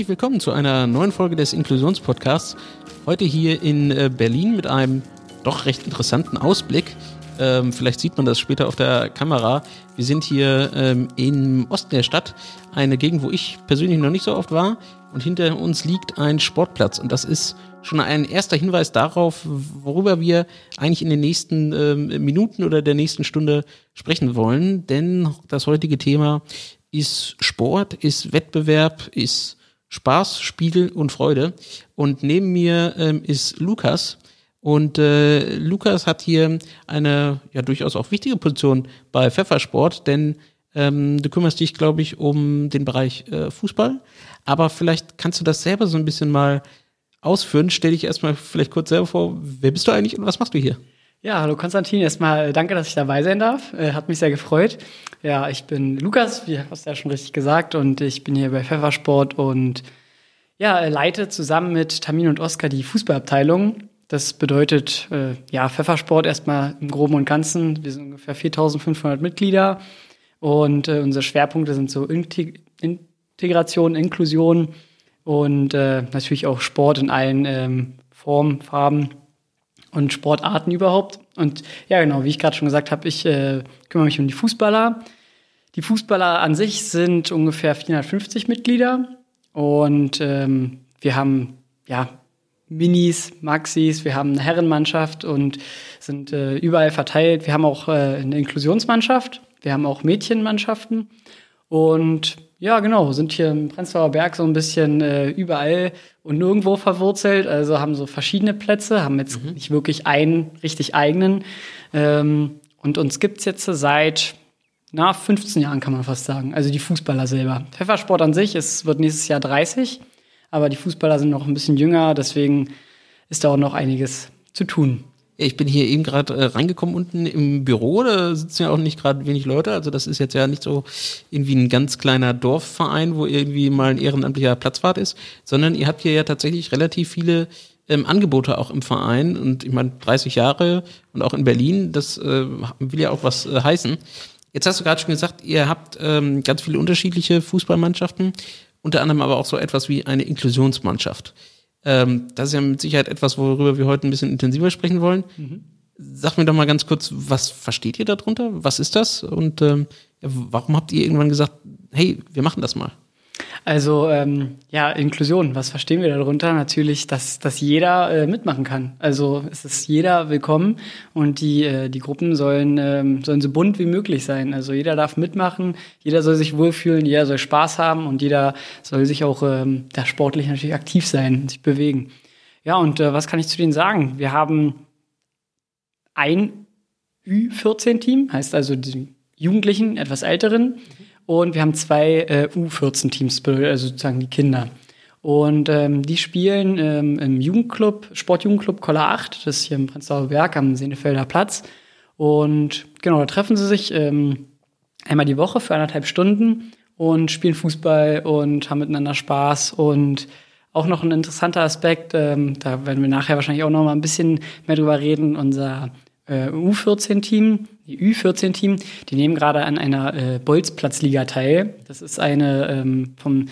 Herzlich willkommen zu einer neuen Folge des Inklusionspodcasts. Heute hier in äh, Berlin mit einem doch recht interessanten Ausblick. Ähm, vielleicht sieht man das später auf der Kamera. Wir sind hier ähm, im Osten der Stadt, eine Gegend, wo ich persönlich noch nicht so oft war. Und hinter uns liegt ein Sportplatz. Und das ist schon ein erster Hinweis darauf, worüber wir eigentlich in den nächsten ähm, Minuten oder der nächsten Stunde sprechen wollen. Denn das heutige Thema ist Sport, ist Wettbewerb, ist Spaß, Spiel und Freude. Und neben mir ähm, ist Lukas. Und äh, Lukas hat hier eine ja durchaus auch wichtige Position bei Pfeffersport, denn ähm, du kümmerst dich, glaube ich, um den Bereich äh, Fußball. Aber vielleicht kannst du das selber so ein bisschen mal ausführen. Stell dich erstmal vielleicht kurz selber vor, wer bist du eigentlich und was machst du hier? Ja, hallo Konstantin. Erstmal danke, dass ich dabei sein darf. Äh, hat mich sehr gefreut. Ja, ich bin Lukas, wie hast du ja schon richtig gesagt, und ich bin hier bei Pfeffersport und ja, leite zusammen mit Tamin und Oskar die Fußballabteilung. Das bedeutet, äh, ja, Pfeffersport erstmal im Groben und Ganzen. Wir sind ungefähr 4500 Mitglieder und äh, unsere Schwerpunkte sind so Integ Integration, Inklusion und äh, natürlich auch Sport in allen ähm, Formen, Farben und Sportarten überhaupt. Und ja, genau, wie ich gerade schon gesagt habe, ich äh, kümmere mich um die Fußballer. Die Fußballer an sich sind ungefähr 450 Mitglieder und ähm, wir haben ja Minis, Maxis, wir haben eine Herrenmannschaft und sind äh, überall verteilt. Wir haben auch äh, eine Inklusionsmannschaft, wir haben auch Mädchenmannschaften und ja, genau, sind hier im Prenzlauer Berg so ein bisschen äh, überall und nirgendwo verwurzelt, also haben so verschiedene Plätze, haben jetzt mhm. nicht wirklich einen richtig eigenen. Ähm, und uns gibt's jetzt seit na, 15 Jahren, kann man fast sagen. Also die Fußballer selber. Pfeffersport an sich, es wird nächstes Jahr 30 aber die Fußballer sind noch ein bisschen jünger, deswegen ist da auch noch einiges zu tun. Ich bin hier eben gerade äh, reingekommen unten im Büro, da sitzen ja auch nicht gerade wenig Leute, also das ist jetzt ja nicht so irgendwie ein ganz kleiner Dorfverein, wo irgendwie mal ein ehrenamtlicher Platzwart ist, sondern ihr habt hier ja tatsächlich relativ viele ähm, Angebote auch im Verein und ich meine 30 Jahre und auch in Berlin, das äh, will ja auch was äh, heißen. Jetzt hast du gerade schon gesagt, ihr habt ähm, ganz viele unterschiedliche Fußballmannschaften unter anderem aber auch so etwas wie eine Inklusionsmannschaft. Ähm, das ist ja mit Sicherheit etwas, worüber wir heute ein bisschen intensiver sprechen wollen. Mhm. Sag mir doch mal ganz kurz, was versteht ihr darunter? Was ist das? Und ähm, warum habt ihr irgendwann gesagt, hey, wir machen das mal? Also ähm, ja, Inklusion, was verstehen wir darunter? Natürlich, dass, dass jeder äh, mitmachen kann. Also es ist jeder willkommen und die, äh, die Gruppen sollen, ähm, sollen so bunt wie möglich sein. Also jeder darf mitmachen, jeder soll sich wohlfühlen, jeder soll Spaß haben und jeder soll sich auch ähm, da sportlich natürlich aktiv sein, sich bewegen. Ja, und äh, was kann ich zu denen sagen? Wir haben ein Ü14-Team, heißt also die Jugendlichen, etwas Älteren. Mhm und wir haben zwei äh, U14-Teams, also sozusagen die Kinder. Und ähm, die spielen ähm, im Jugendclub, Sportjugendclub Koller 8, das ist hier im Prenzlauer Berg am Senefelder Platz. Und genau, da treffen sie sich ähm, einmal die Woche für anderthalb Stunden und spielen Fußball und haben miteinander Spaß. Und auch noch ein interessanter Aspekt, ähm, da werden wir nachher wahrscheinlich auch noch mal ein bisschen mehr drüber reden, unser äh, U14-Team, die Ü14-Team, die nehmen gerade an einer äh, Bolzplatzliga teil. Das ist eine ähm, vom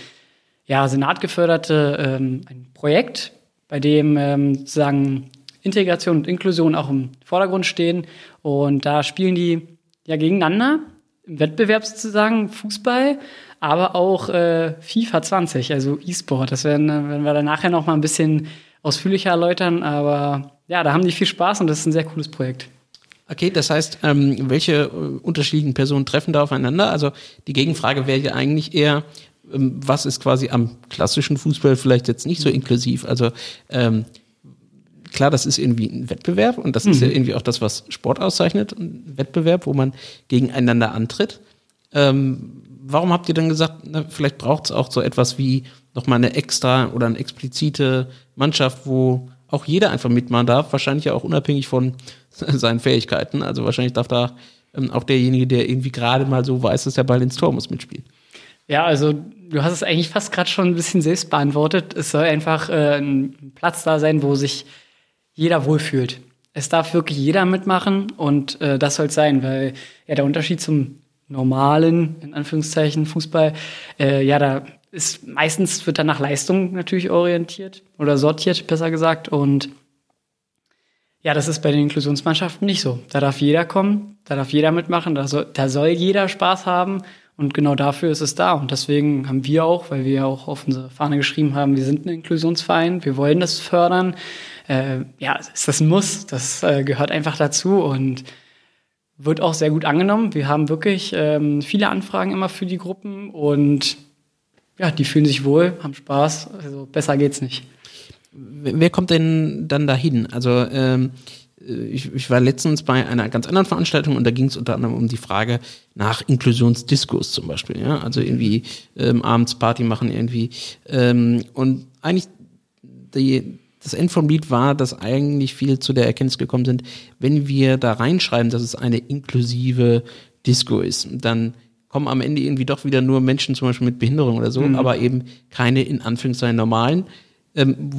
ja, Senat geförderte ähm, ein Projekt, bei dem ähm, sozusagen Integration und Inklusion auch im Vordergrund stehen. Und da spielen die ja gegeneinander im Wettbewerb sozusagen Fußball, aber auch äh, FIFA 20, also E-Sport. Das werden, werden wir dann nachher noch mal ein bisschen ausführlicher erläutern. Aber ja, da haben die viel Spaß und das ist ein sehr cooles Projekt. Okay, das heißt, ähm, welche äh, unterschiedlichen Personen treffen da aufeinander? Also die Gegenfrage wäre ja eigentlich eher, ähm, was ist quasi am klassischen Fußball vielleicht jetzt nicht so inklusiv? Also ähm, klar, das ist irgendwie ein Wettbewerb und das mhm. ist ja mhm. irgendwie auch das, was Sport auszeichnet, ein Wettbewerb, wo man gegeneinander antritt. Ähm, warum habt ihr dann gesagt, na, vielleicht braucht es auch so etwas wie nochmal eine extra oder eine explizite Mannschaft, wo auch jeder einfach mitmachen darf, wahrscheinlich ja auch unabhängig von seinen Fähigkeiten. Also wahrscheinlich darf da ähm, auch derjenige, der irgendwie gerade mal so weiß, dass der Ball ins Tor muss, mitspielen. Ja, also du hast es eigentlich fast gerade schon ein bisschen selbst beantwortet. Es soll einfach äh, ein Platz da sein, wo sich jeder wohlfühlt. Es darf wirklich jeder mitmachen und äh, das soll es sein, weil ja der Unterschied zum normalen, in Anführungszeichen, Fußball, äh, ja, da ist meistens wird dann nach Leistung natürlich orientiert oder sortiert, besser gesagt. Und ja, das ist bei den Inklusionsmannschaften nicht so. Da darf jeder kommen, da darf jeder mitmachen, da soll, da soll jeder Spaß haben. Und genau dafür ist es da. Und deswegen haben wir auch, weil wir auch auf unsere Fahne geschrieben haben, wir sind ein Inklusionsverein, wir wollen das fördern. Äh, ja, ist das ein Muss, das äh, gehört einfach dazu und wird auch sehr gut angenommen. Wir haben wirklich ähm, viele Anfragen immer für die Gruppen und ja, die fühlen sich wohl, haben Spaß. Also besser geht's nicht. Wer kommt denn dann dahin? Also ähm, ich, ich, war letztens bei einer ganz anderen Veranstaltung und da ging es unter anderem um die Frage nach Inklusionsdiskurs zum Beispiel. Ja? Also irgendwie ähm, abends Party machen irgendwie. Ähm, und eigentlich die, das End vom Lied war, dass eigentlich viele zu der Erkenntnis gekommen sind, wenn wir da reinschreiben, dass es eine inklusive Disco ist, dann kommen am Ende irgendwie doch wieder nur Menschen zum Beispiel mit Behinderung oder so, mhm. aber eben keine in Anführungszeichen normalen, ähm,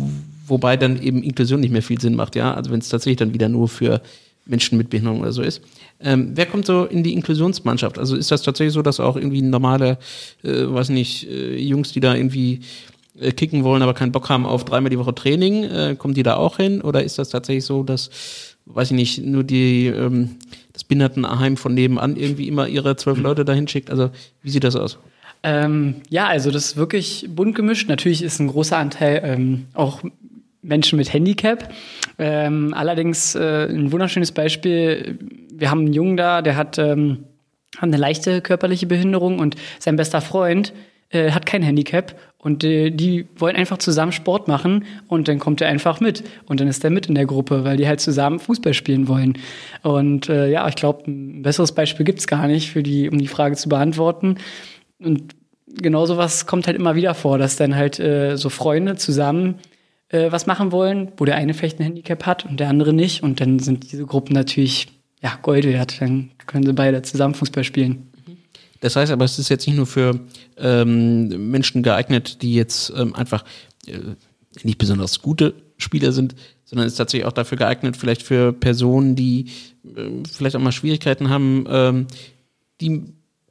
wobei dann eben Inklusion nicht mehr viel Sinn macht, ja, also wenn es tatsächlich dann wieder nur für Menschen mit Behinderung oder so ist. Ähm, wer kommt so in die Inklusionsmannschaft? Also ist das tatsächlich so, dass auch irgendwie normale, äh, weiß nicht, äh, Jungs, die da irgendwie äh, kicken wollen, aber keinen Bock haben auf dreimal die Woche Training, äh, kommen die da auch hin? Oder ist das tatsächlich so, dass, weiß ich nicht, nur die ähm, das Behindertenheim von nebenan irgendwie immer ihre zwölf. Leute dahin schickt? Also wie sieht das aus? Ähm, ja, also das ist wirklich bunt gemischt. Natürlich ist ein großer Anteil ähm, auch Menschen mit Handicap. Ähm, allerdings äh, ein wunderschönes Beispiel. Wir haben einen Jungen da, der hat, ähm, hat eine leichte körperliche Behinderung und sein bester Freund äh, hat kein Handicap und äh, die wollen einfach zusammen Sport machen und dann kommt er einfach mit und dann ist er mit in der Gruppe, weil die halt zusammen Fußball spielen wollen. Und äh, ja, ich glaube, ein besseres Beispiel gibt's gar nicht, für die, um die Frage zu beantworten. Und genau sowas kommt halt immer wieder vor, dass dann halt äh, so Freunde zusammen äh, was machen wollen, wo der eine vielleicht ein Handicap hat und der andere nicht. Und dann sind diese Gruppen natürlich ja, Gold wert. Dann können sie beide zusammen Fußball spielen. Das heißt aber, es ist jetzt nicht nur für ähm, Menschen geeignet, die jetzt ähm, einfach äh, nicht besonders gute Spieler sind, sondern ist tatsächlich auch dafür geeignet, vielleicht für Personen, die äh, vielleicht auch mal Schwierigkeiten haben, ähm, die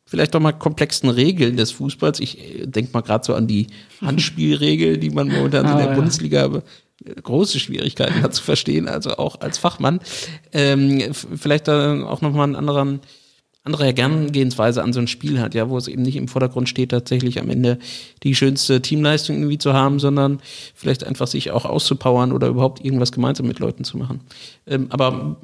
vielleicht auch mal komplexen Regeln des Fußballs. Ich äh, denke mal gerade so an die Handspielregel, die man momentan oh, in der ja. Bundesliga äh, große Schwierigkeiten hat zu verstehen, also auch als Fachmann. Ähm, vielleicht da auch nochmal einen anderen andere Herangehensweise an so ein Spiel hat, ja, wo es eben nicht im Vordergrund steht, tatsächlich am Ende die schönste Teamleistung irgendwie zu haben, sondern vielleicht einfach sich auch auszupowern oder überhaupt irgendwas gemeinsam mit Leuten zu machen. Ähm, aber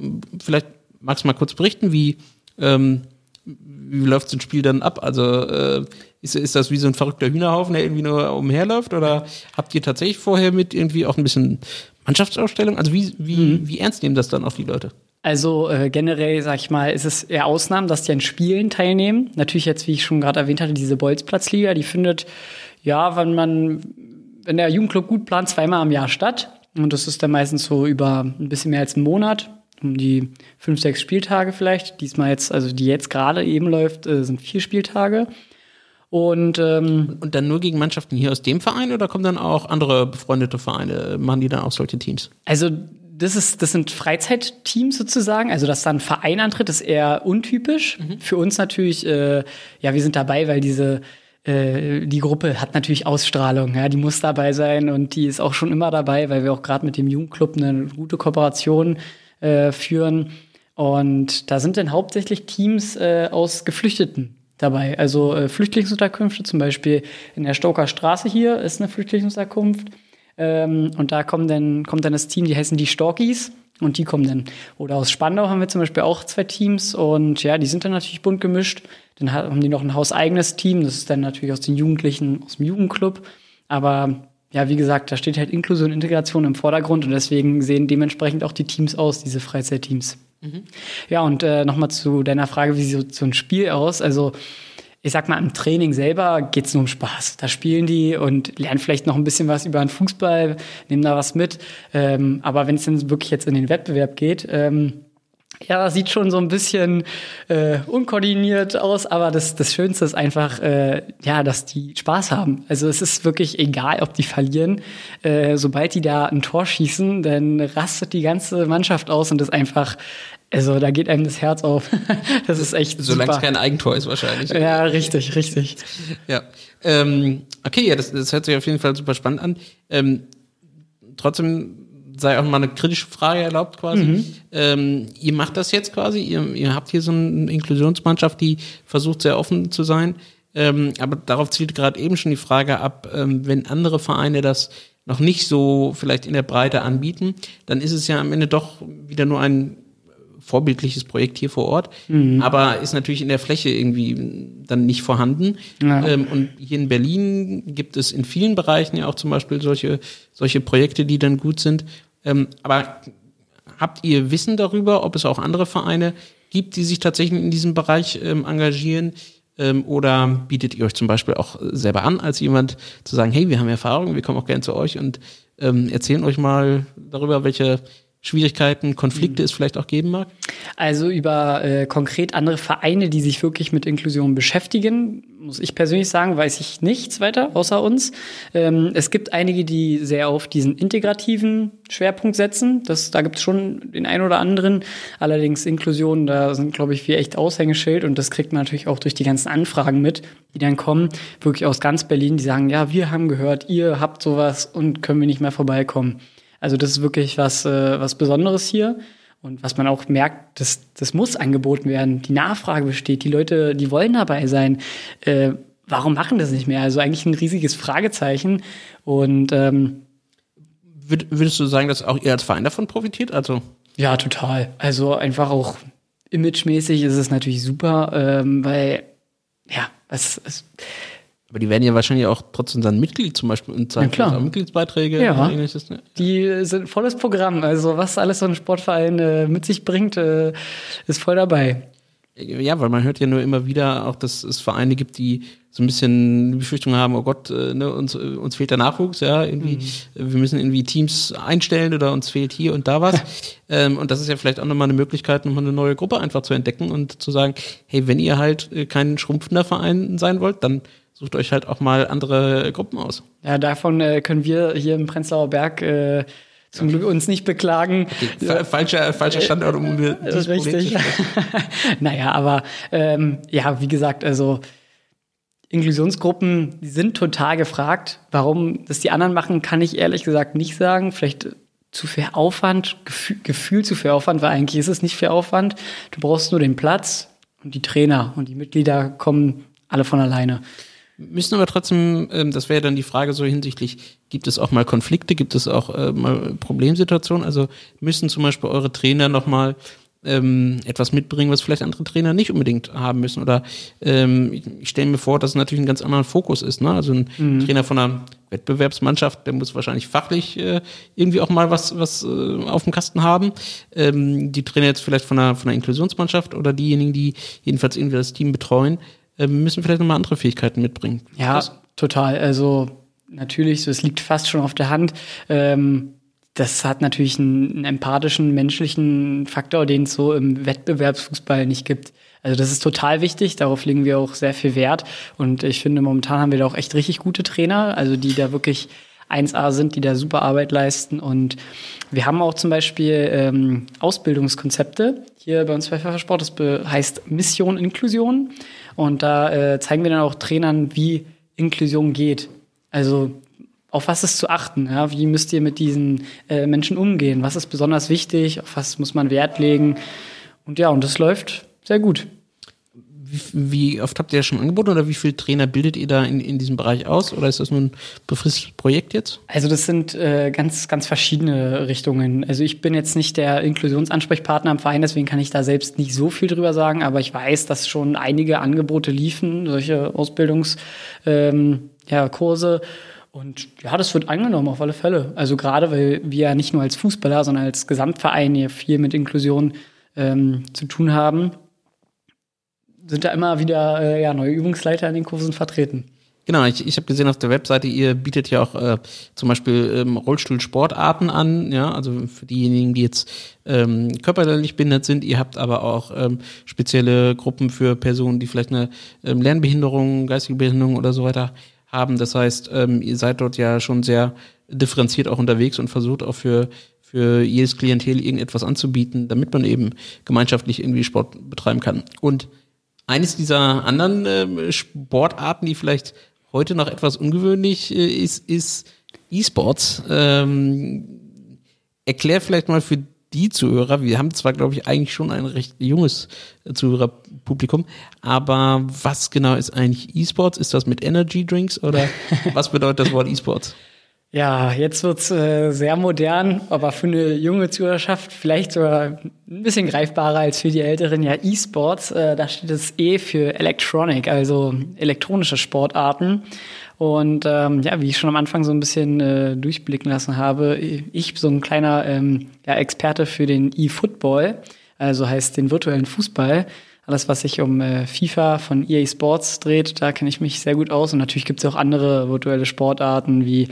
vielleicht magst du mal kurz berichten, wie, ähm, wie läuft so ein Spiel dann ab? Also äh, ist, ist das wie so ein verrückter Hühnerhaufen, der irgendwie nur umherläuft? Oder habt ihr tatsächlich vorher mit irgendwie auch ein bisschen Mannschaftsausstellung? Also wie, wie, mhm. wie ernst nehmen das dann auch die Leute? Also äh, generell, sag ich mal, ist es eher Ausnahmen, dass die an Spielen teilnehmen. Natürlich jetzt, wie ich schon gerade erwähnt hatte, diese Bolzplatzliga, die findet, ja, wenn man, wenn der Jugendclub gut plant, zweimal am Jahr statt. Und das ist dann meistens so über ein bisschen mehr als einen Monat, um die fünf, sechs Spieltage vielleicht. Diesmal jetzt, also die jetzt gerade eben läuft, äh, sind vier Spieltage. Und, ähm, und dann nur gegen Mannschaften hier aus dem Verein oder kommen dann auch andere befreundete Vereine? Machen die dann auch solche Teams? Also das ist, das sind Freizeitteams sozusagen. Also, dass da ein Verein antritt, ist eher untypisch. Mhm. Für uns natürlich, äh, ja, wir sind dabei, weil diese, äh, die Gruppe hat natürlich Ausstrahlung, ja, die muss dabei sein und die ist auch schon immer dabei, weil wir auch gerade mit dem Jugendclub eine gute Kooperation äh, führen. Und da sind dann hauptsächlich Teams äh, aus Geflüchteten dabei. Also äh, Flüchtlingsunterkünfte, zum Beispiel in der Stoker Straße hier ist eine Flüchtlingsunterkunft. Ähm, und da kommen dann, kommt dann das Team, die heißen die Storkies. Und die kommen dann. Oder aus Spandau haben wir zum Beispiel auch zwei Teams. Und ja, die sind dann natürlich bunt gemischt. Dann haben die noch ein hauseigenes Team. Das ist dann natürlich aus den Jugendlichen, aus dem Jugendclub. Aber ja, wie gesagt, da steht halt Inklusion und Integration im Vordergrund. Und deswegen sehen dementsprechend auch die Teams aus, diese Freizeitteams. Mhm. Ja, und äh, nochmal zu deiner Frage, wie sieht so ein Spiel aus? Also ich sag mal, im Training selber geht's nur um Spaß. Da spielen die und lernen vielleicht noch ein bisschen was über den Fußball, nehmen da was mit. Ähm, aber wenn es dann wirklich jetzt in den Wettbewerb geht, ähm, ja, sieht schon so ein bisschen äh, unkoordiniert aus, aber das, das Schönste ist einfach, äh, ja, dass die Spaß haben. Also es ist wirklich egal, ob die verlieren. Äh, sobald die da ein Tor schießen, dann rastet die ganze Mannschaft aus und ist einfach Also da geht einem das Herz auf. das ist echt Solange es kein Eigentor ist wahrscheinlich. Ja, richtig, richtig. Ja. Ähm, okay, ja, das, das hört sich auf jeden Fall super spannend an. Ähm, trotzdem sei auch mal eine kritische Frage erlaubt quasi. Mhm. Ähm, ihr macht das jetzt quasi, ihr, ihr habt hier so eine Inklusionsmannschaft, die versucht sehr offen zu sein. Ähm, aber darauf zielt gerade eben schon die Frage ab, ähm, wenn andere Vereine das noch nicht so vielleicht in der Breite anbieten, dann ist es ja am Ende doch wieder nur ein vorbildliches Projekt hier vor Ort, mhm. aber ist natürlich in der Fläche irgendwie dann nicht vorhanden. Ja. Ähm, und hier in Berlin gibt es in vielen Bereichen ja auch zum Beispiel solche, solche Projekte, die dann gut sind. Ähm, aber habt ihr Wissen darüber, ob es auch andere Vereine gibt, die sich tatsächlich in diesem Bereich ähm, engagieren? Ähm, oder bietet ihr euch zum Beispiel auch selber an, als jemand zu sagen, hey, wir haben Erfahrung, wir kommen auch gerne zu euch und ähm, erzählen euch mal darüber, welche Schwierigkeiten, Konflikte mhm. es vielleicht auch geben mag? Also über äh, konkret andere Vereine, die sich wirklich mit Inklusion beschäftigen, muss ich persönlich sagen, weiß ich nichts weiter außer uns. Ähm, es gibt einige, die sehr auf diesen integrativen Schwerpunkt setzen. Das, da gibt es schon den einen oder anderen. Allerdings Inklusion, da sind, glaube ich, wir echt Aushängeschild und das kriegt man natürlich auch durch die ganzen Anfragen mit, die dann kommen, wirklich aus ganz Berlin, die sagen, ja, wir haben gehört, ihr habt sowas und können wir nicht mehr vorbeikommen. Also das ist wirklich was, äh, was Besonderes hier. Und was man auch merkt, das, das muss angeboten werden. Die Nachfrage besteht, die Leute, die wollen dabei sein. Äh, warum machen das nicht mehr? Also eigentlich ein riesiges Fragezeichen. Und ähm, würdest du sagen, dass auch ihr als Verein davon profitiert? Also ja, total. Also einfach auch imagemäßig ist es natürlich super, ähm, weil ja, es, es aber die werden ja wahrscheinlich auch trotzdem dann Mitglied zum Beispiel und zahlen ja, Mitgliedsbeiträge ja. oder ähnliches. Ne? Die sind volles Programm. Also was alles so ein Sportverein äh, mit sich bringt, äh, ist voll dabei. Ja, weil man hört ja nur immer wieder auch, dass es Vereine gibt, die so ein bisschen die Befürchtung haben, oh Gott, äh, ne, uns, äh, uns fehlt der Nachwuchs, ja, irgendwie, mhm. wir müssen irgendwie Teams einstellen oder uns fehlt hier und da was. ähm, und das ist ja vielleicht auch nochmal eine Möglichkeit, nochmal eine neue Gruppe einfach zu entdecken und zu sagen, hey, wenn ihr halt äh, kein schrumpfender Verein sein wollt, dann sucht euch halt auch mal andere Gruppen aus. Ja, davon äh, können wir hier im Prenzlauer Berg äh, zum Glück uns nicht beklagen. Okay, falscher, falscher Standort, um über dieses Richtig. naja, aber ähm, ja, wie gesagt, also Inklusionsgruppen die sind total gefragt. Warum das die anderen machen, kann ich ehrlich gesagt nicht sagen. Vielleicht zu viel Aufwand, Gefühl, Gefühl zu viel Aufwand, weil eigentlich ist es nicht viel Aufwand. Du brauchst nur den Platz und die Trainer und die Mitglieder kommen alle von alleine. Müssen aber trotzdem, ähm, das wäre dann die Frage so hinsichtlich, gibt es auch mal Konflikte, gibt es auch äh, mal Problemsituationen? Also müssen zum Beispiel eure Trainer nochmal ähm, etwas mitbringen, was vielleicht andere Trainer nicht unbedingt haben müssen. Oder ähm, ich, ich stelle mir vor, dass es natürlich ein ganz anderer Fokus ist. Ne? Also ein mhm. Trainer von einer Wettbewerbsmannschaft, der muss wahrscheinlich fachlich äh, irgendwie auch mal was, was äh, auf dem Kasten haben. Ähm, die Trainer jetzt vielleicht von einer, von einer Inklusionsmannschaft oder diejenigen, die jedenfalls irgendwie das Team betreuen, müssen vielleicht nochmal andere Fähigkeiten mitbringen. Ja, Was? total. Also natürlich, es liegt fast schon auf der Hand. Ähm, das hat natürlich einen, einen empathischen, menschlichen Faktor, den es so im Wettbewerbsfußball nicht gibt. Also das ist total wichtig, darauf legen wir auch sehr viel Wert. Und ich finde, momentan haben wir da auch echt richtig gute Trainer, also die da wirklich 1A sind, die da super Arbeit leisten. Und wir haben auch zum Beispiel ähm, Ausbildungskonzepte hier bei uns bei Pfeffersport. Das heißt Mission Inklusion. Und da äh, zeigen wir dann auch Trainern, wie Inklusion geht. Also auf was ist zu achten? Ja? Wie müsst ihr mit diesen äh, Menschen umgehen? Was ist besonders wichtig? Auf was muss man Wert legen? Und ja, und das läuft sehr gut. Wie, oft habt ihr das schon angeboten oder wie viele Trainer bildet ihr da in, in diesem Bereich aus? Oder ist das nur ein befristetes Projekt jetzt? Also das sind äh, ganz, ganz verschiedene Richtungen. Also ich bin jetzt nicht der Inklusionsansprechpartner im Verein, deswegen kann ich da selbst nicht so viel drüber sagen, aber ich weiß, dass schon einige Angebote liefen, solche Ausbildungskurse. Ähm, ja. Und ja, das wird angenommen auf alle Fälle. Also gerade, weil wir ja nicht nur als Fußballer, sondern als Gesamtverein hier viel mit Inklusion ähm, zu tun haben sind da immer wieder äh, ja, neue Übungsleiter in den Kursen vertreten. Genau, ich, ich habe gesehen auf der Webseite, ihr bietet ja auch äh, zum Beispiel ähm, Rollstuhlsportarten an, ja, also für diejenigen, die jetzt ähm, körperlich behindert sind. Ihr habt aber auch ähm, spezielle Gruppen für Personen, die vielleicht eine ähm, Lernbehinderung, geistige Behinderung oder so weiter haben. Das heißt, ähm, ihr seid dort ja schon sehr differenziert auch unterwegs und versucht auch für für jedes Klientel irgendetwas anzubieten, damit man eben gemeinschaftlich irgendwie Sport betreiben kann. Und eines dieser anderen äh, Sportarten, die vielleicht heute noch etwas ungewöhnlich äh, ist, ist E-Sports. Ähm, erklär vielleicht mal für die Zuhörer, wir haben zwar, glaube ich, eigentlich schon ein recht junges Zuhörerpublikum, aber was genau ist eigentlich E-Sports? Ist das mit Energy Drinks oder was bedeutet das Wort E-Sports? Ja, jetzt wird's äh, sehr modern, aber für eine junge Zuhörerschaft vielleicht sogar ein bisschen greifbarer als für die Älteren. Ja, E-Sports, äh, da steht das E für Electronic, also elektronische Sportarten. Und ähm, ja, wie ich schon am Anfang so ein bisschen äh, durchblicken lassen habe, ich so ein kleiner ähm, ja, Experte für den E-Football, also heißt den virtuellen Fußball. Alles, was sich um äh, FIFA von EA Sports dreht, da kenne ich mich sehr gut aus. Und natürlich gibt es auch andere virtuelle Sportarten wie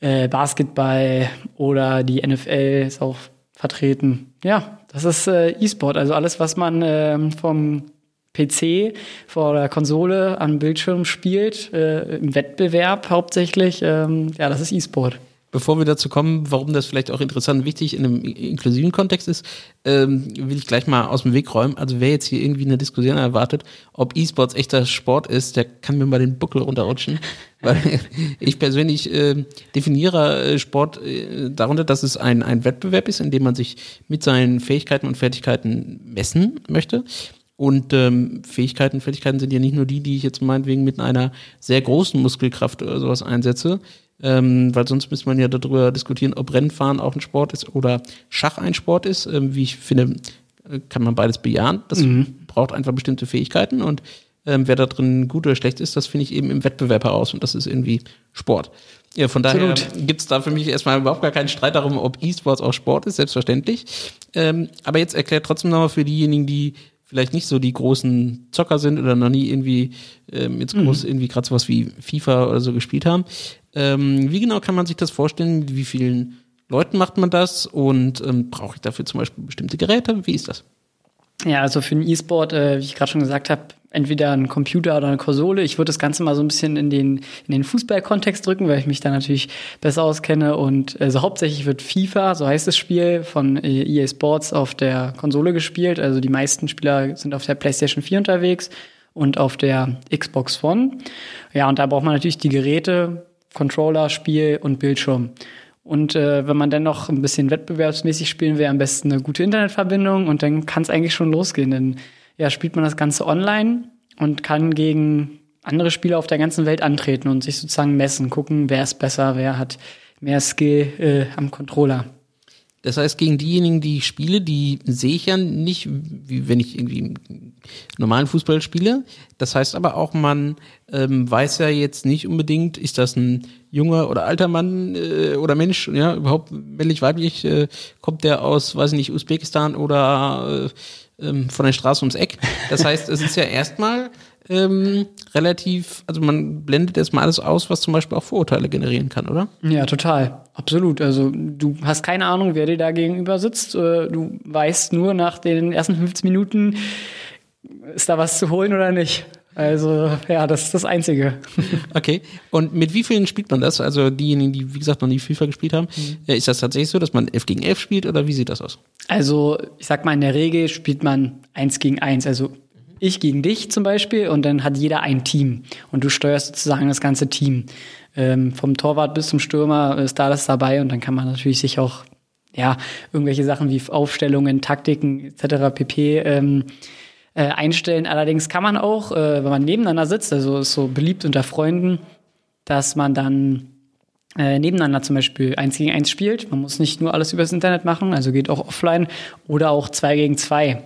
äh, Basketball oder die NFL ist auch vertreten. Ja, das ist äh, E-Sport, also alles, was man äh, vom PC vor der Konsole am Bildschirm spielt, äh, im Wettbewerb hauptsächlich, ähm, ja, das ist E-Sport. Bevor wir dazu kommen, warum das vielleicht auch interessant und wichtig in einem inklusiven Kontext ist, ähm, will ich gleich mal aus dem Weg räumen. Also wer jetzt hier irgendwie eine Diskussion erwartet, ob E-Sports echter Sport ist, der kann mir mal den Buckel runterrutschen. Weil ich persönlich äh, definiere Sport äh, darunter, dass es ein, ein Wettbewerb ist, in dem man sich mit seinen Fähigkeiten und Fertigkeiten messen möchte. Und ähm, Fähigkeiten, Fertigkeiten sind ja nicht nur die, die ich jetzt meinetwegen mit einer sehr großen Muskelkraft oder sowas einsetze, ähm, weil sonst müsste man ja darüber diskutieren, ob Rennfahren auch ein Sport ist oder Schach ein Sport ist. Ähm, wie ich finde, äh, kann man beides bejahen. Das mhm. braucht einfach bestimmte Fähigkeiten und ähm, wer da drin gut oder schlecht ist, das finde ich eben im Wettbewerb heraus und das ist irgendwie Sport. Ja, von daher gibt es da für mich erstmal überhaupt gar keinen Streit darum, ob E-Sports auch Sport ist, selbstverständlich. Ähm, aber jetzt erklärt trotzdem nochmal für diejenigen, die vielleicht nicht so die großen Zocker sind oder noch nie irgendwie ähm, jetzt groß mhm. irgendwie gerade sowas wie FIFA oder so gespielt haben. Ähm, wie genau kann man sich das vorstellen? Mit wie vielen Leuten macht man das? Und ähm, brauche ich dafür zum Beispiel bestimmte Geräte? Wie ist das? Ja, also für den E-Sport, äh, wie ich gerade schon gesagt habe, entweder ein Computer oder eine Konsole. Ich würde das Ganze mal so ein bisschen in den, in den Fußball-Kontext drücken, weil ich mich da natürlich besser auskenne. Und also hauptsächlich wird FIFA, so heißt das Spiel, von EA Sports auf der Konsole gespielt. Also die meisten Spieler sind auf der PlayStation 4 unterwegs und auf der Xbox One. Ja, und da braucht man natürlich die Geräte, Controller, Spiel und Bildschirm. Und äh, wenn man dann noch ein bisschen wettbewerbsmäßig spielen will, am besten eine gute Internetverbindung und dann kann es eigentlich schon losgehen. Denn ja, spielt man das Ganze online und kann gegen andere Spieler auf der ganzen Welt antreten und sich sozusagen messen, gucken, wer ist besser, wer hat mehr Skill äh, am Controller. Das heißt, gegen diejenigen, die ich spiele, die sehe ich ja nicht, wie wenn ich irgendwie normalen Fußball spiele. Das heißt aber auch, man ähm, weiß ja jetzt nicht unbedingt, ist das ein junger oder alter Mann äh, oder Mensch, ja, überhaupt männlich, weiblich, äh, kommt der aus, weiß ich nicht, Usbekistan oder äh, ähm, von der Straße ums Eck. Das heißt, es ist ja erstmal ähm, relativ, also man blendet erstmal alles aus, was zum Beispiel auch Vorurteile generieren kann, oder? Ja, total. Absolut. Also du hast keine Ahnung, wer dir da gegenüber sitzt. Äh, du weißt nur nach den ersten 15 Minuten, ist da was zu holen oder nicht. Also ja, das ist das Einzige. Okay. Und mit wie vielen spielt man das? Also diejenigen, die wie gesagt noch nie FIFA gespielt haben, mhm. ist das tatsächlich so, dass man 11 gegen 11 spielt oder wie sieht das aus? Also ich sag mal, in der Regel spielt man 1 gegen 1. Also ich gegen dich zum Beispiel und dann hat jeder ein Team und du steuerst sozusagen das ganze Team. Ähm, vom Torwart bis zum Stürmer ist da alles dabei und dann kann man natürlich sich auch ja irgendwelche Sachen wie Aufstellungen, Taktiken etc. pp. Ähm, äh, einstellen. Allerdings kann man auch, äh, wenn man nebeneinander sitzt, also ist so beliebt unter Freunden, dass man dann äh, nebeneinander zum Beispiel eins gegen eins spielt. Man muss nicht nur alles übers Internet machen, also geht auch offline oder auch zwei gegen zwei.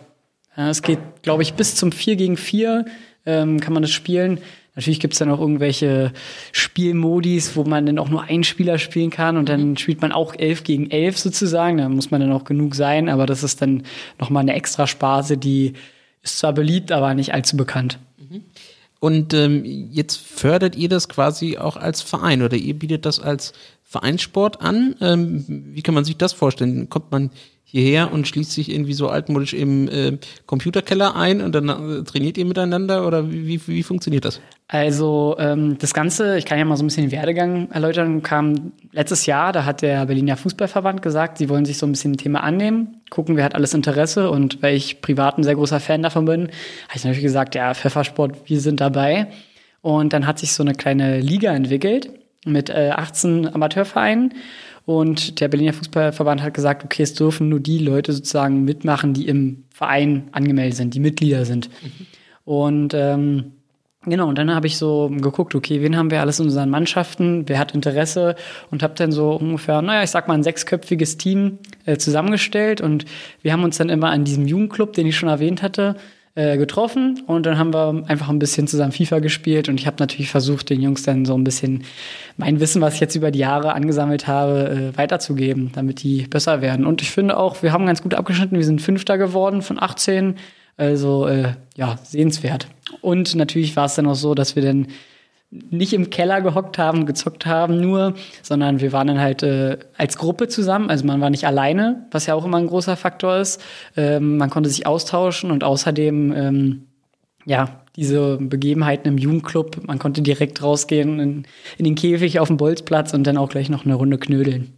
Es geht, glaube ich, bis zum 4 gegen 4 ähm, kann man das spielen. Natürlich gibt's dann auch irgendwelche Spielmodis, wo man dann auch nur einen Spieler spielen kann und dann spielt man auch 11 gegen 11 sozusagen. Da muss man dann auch genug sein, aber das ist dann nochmal eine extra Spaße, die ist zwar beliebt, aber nicht allzu bekannt. Mhm. Und ähm, jetzt fördert ihr das quasi auch als Verein oder ihr bietet das als Vereinssport an. Ähm, wie kann man sich das vorstellen? Kommt man hierher und schließt sich irgendwie so altmodisch im äh, Computerkeller ein und dann äh, trainiert ihr miteinander oder wie, wie, wie funktioniert das? Also ähm, das Ganze, ich kann ja mal so ein bisschen den Werdegang erläutern, kam letztes Jahr, da hat der Berliner Fußballverband gesagt, sie wollen sich so ein bisschen ein Thema annehmen, gucken, wer hat alles Interesse und weil ich privat ein sehr großer Fan davon bin, habe ich natürlich gesagt, ja, Pfeffersport, wir sind dabei. Und dann hat sich so eine kleine Liga entwickelt mit äh, 18 Amateurvereinen und der Berliner Fußballverband hat gesagt, okay, es dürfen nur die Leute sozusagen mitmachen, die im Verein angemeldet sind, die Mitglieder sind. Mhm. Und ähm, Genau, und dann habe ich so geguckt, okay, wen haben wir alles in unseren Mannschaften, wer hat Interesse und habe dann so ungefähr, naja, ich sag mal, ein sechsköpfiges Team äh, zusammengestellt und wir haben uns dann immer an diesem Jugendclub, den ich schon erwähnt hatte, äh, getroffen und dann haben wir einfach ein bisschen zusammen FIFA gespielt und ich habe natürlich versucht, den Jungs dann so ein bisschen mein Wissen, was ich jetzt über die Jahre angesammelt habe, äh, weiterzugeben, damit die besser werden. Und ich finde auch, wir haben ganz gut abgeschnitten. Wir sind Fünfter geworden von 18. Also äh, ja, sehenswert. Und natürlich war es dann auch so, dass wir dann nicht im Keller gehockt haben, gezockt haben nur, sondern wir waren dann halt äh, als Gruppe zusammen. Also man war nicht alleine, was ja auch immer ein großer Faktor ist. Ähm, man konnte sich austauschen und außerdem ähm, ja diese Begebenheiten im Jugendclub. Man konnte direkt rausgehen in, in den Käfig auf dem Bolzplatz und dann auch gleich noch eine Runde knödeln.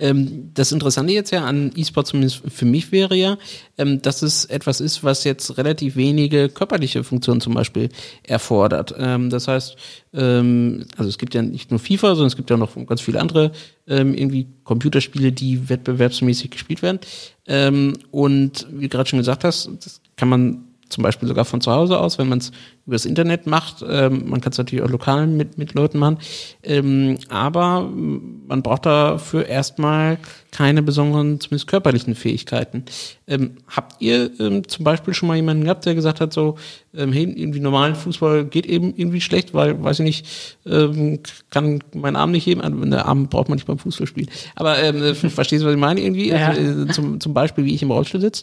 Ähm, das Interessante jetzt ja an E-Sport zumindest für mich wäre ja, ähm, dass es etwas ist, was jetzt relativ wenige körperliche Funktionen zum Beispiel erfordert. Ähm, das heißt, ähm, also es gibt ja nicht nur FIFA, sondern es gibt ja noch ganz viele andere ähm, irgendwie Computerspiele, die wettbewerbsmäßig gespielt werden. Ähm, und wie du gerade schon gesagt hast, das kann man zum Beispiel sogar von zu Hause aus, wenn man es übers Internet macht. Ähm, man kann es natürlich auch lokal mit, mit Leuten machen. Ähm, aber man braucht dafür erstmal keine besonderen, zumindest körperlichen Fähigkeiten. Ähm, habt ihr ähm, zum Beispiel schon mal jemanden gehabt, der gesagt hat, so, ähm, hey, irgendwie normalen Fußball geht eben irgendwie schlecht, weil, weiß ich nicht, ähm, kann mein Arm nicht heben. Also, der Arm braucht man nicht beim Fußballspielen. Aber verstehst du, was ich meine irgendwie? Ja. Also, äh, zum, zum Beispiel, wie ich im Rollstuhl sitze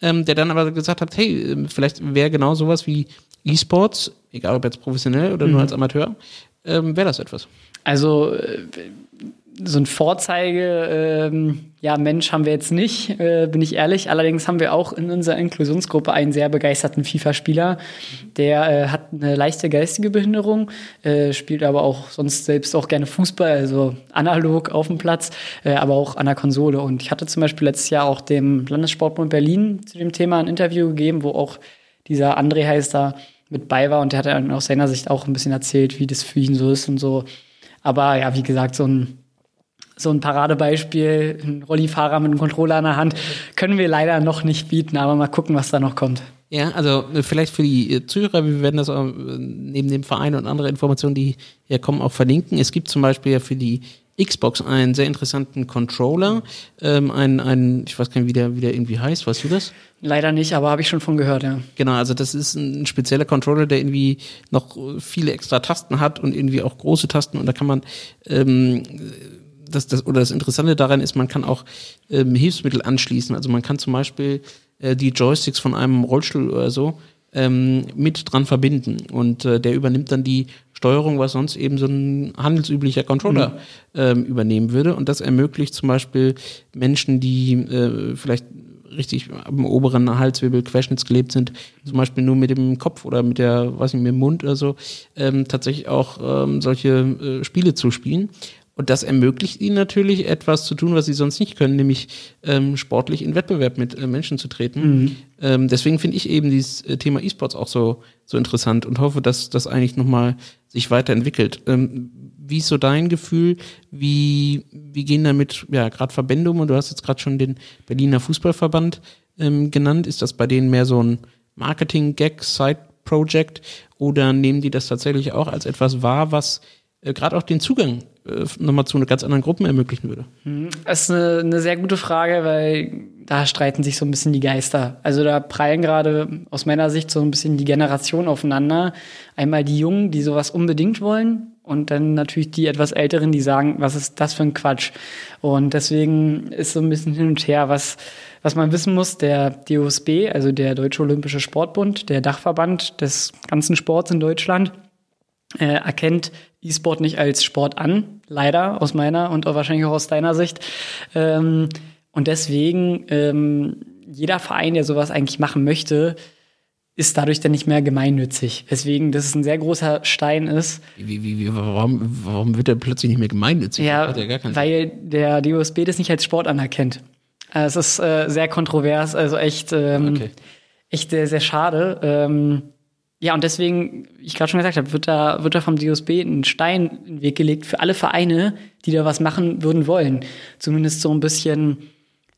ähm, der dann aber gesagt hat, hey, ähm, vielleicht wäre genau sowas wie E-Sports, egal ob jetzt professionell oder mhm. nur als Amateur, ähm, wäre das etwas. Also äh, so ein Vorzeige, ähm, ja, Mensch haben wir jetzt nicht, äh, bin ich ehrlich. Allerdings haben wir auch in unserer Inklusionsgruppe einen sehr begeisterten FIFA-Spieler. Der äh, hat eine leichte geistige Behinderung, äh, spielt aber auch sonst selbst auch gerne Fußball, also analog auf dem Platz, äh, aber auch an der Konsole. Und ich hatte zum Beispiel letztes Jahr auch dem Landessportbund Berlin zu dem Thema ein Interview gegeben, wo auch dieser André heißt da mit bei war und der hat dann aus seiner Sicht auch ein bisschen erzählt, wie das für ihn so ist und so. Aber ja, wie gesagt, so ein so ein Paradebeispiel, ein Rollifahrer mit einem Controller in der Hand, können wir leider noch nicht bieten, aber mal gucken, was da noch kommt. Ja, also äh, vielleicht für die äh, Zuhörer, wir werden das äh, neben dem Verein und andere Informationen, die hier kommen, auch verlinken. Es gibt zum Beispiel ja für die Xbox einen sehr interessanten Controller, ähm, ein, ein, ich weiß gar nicht, wie der, wie der irgendwie heißt, weißt du das? Leider nicht, aber habe ich schon von gehört, ja. Genau, also das ist ein spezieller Controller, der irgendwie noch viele extra Tasten hat und irgendwie auch große Tasten und da kann man ähm, das, das, oder das Interessante daran ist, man kann auch ähm, Hilfsmittel anschließen. Also man kann zum Beispiel äh, die Joysticks von einem Rollstuhl oder so ähm, mit dran verbinden. Und äh, der übernimmt dann die Steuerung, was sonst eben so ein handelsüblicher Controller mhm. ähm, übernehmen würde. Und das ermöglicht zum Beispiel Menschen, die äh, vielleicht richtig am oberen Halswirbel querschnittsgelebt sind, zum Beispiel nur mit dem Kopf oder mit der, weiß nicht, mit dem Mund oder so, ähm, tatsächlich auch ähm, solche äh, Spiele zu spielen. Und das ermöglicht ihnen natürlich etwas zu tun, was sie sonst nicht können, nämlich ähm, sportlich in Wettbewerb mit äh, Menschen zu treten. Mhm. Ähm, deswegen finde ich eben dieses äh, Thema E-Sports auch so, so interessant und hoffe, dass das eigentlich nochmal sich weiterentwickelt. Ähm, wie ist so dein Gefühl? Wie, wie gehen damit, ja, gerade Verbände um? Und du hast jetzt gerade schon den Berliner Fußballverband ähm, genannt. Ist das bei denen mehr so ein Marketing-Gag, Side-Project? Oder nehmen die das tatsächlich auch als etwas wahr, was äh, gerade auch den Zugang nochmal zu ganz anderen Gruppen ermöglichen würde? Hm, das ist eine, eine sehr gute Frage, weil da streiten sich so ein bisschen die Geister. Also da prallen gerade aus meiner Sicht so ein bisschen die Generationen aufeinander. Einmal die Jungen, die sowas unbedingt wollen und dann natürlich die etwas Älteren, die sagen, was ist das für ein Quatsch? Und deswegen ist so ein bisschen hin und her, was, was man wissen muss, der DOSB, also der Deutsche Olympische Sportbund, der Dachverband des ganzen Sports in Deutschland, äh, erkennt E-Sport nicht als Sport an, leider aus meiner und auch wahrscheinlich auch aus deiner Sicht. Ähm, und deswegen, ähm, jeder Verein, der sowas eigentlich machen möchte, ist dadurch dann nicht mehr gemeinnützig. Weswegen das ein sehr großer Stein ist. Wie, wie, wie, warum, warum wird er plötzlich nicht mehr gemeinnützig? Ja, ja weil der DOSB das nicht als Sport anerkennt. Es ist äh, sehr kontrovers, also echt, ähm, okay. echt sehr, sehr schade. Ähm, ja, und deswegen, ich gerade schon gesagt habe, wird da, wird da vom DOSB ein Stein in den Weg gelegt für alle Vereine, die da was machen würden wollen. Zumindest so ein bisschen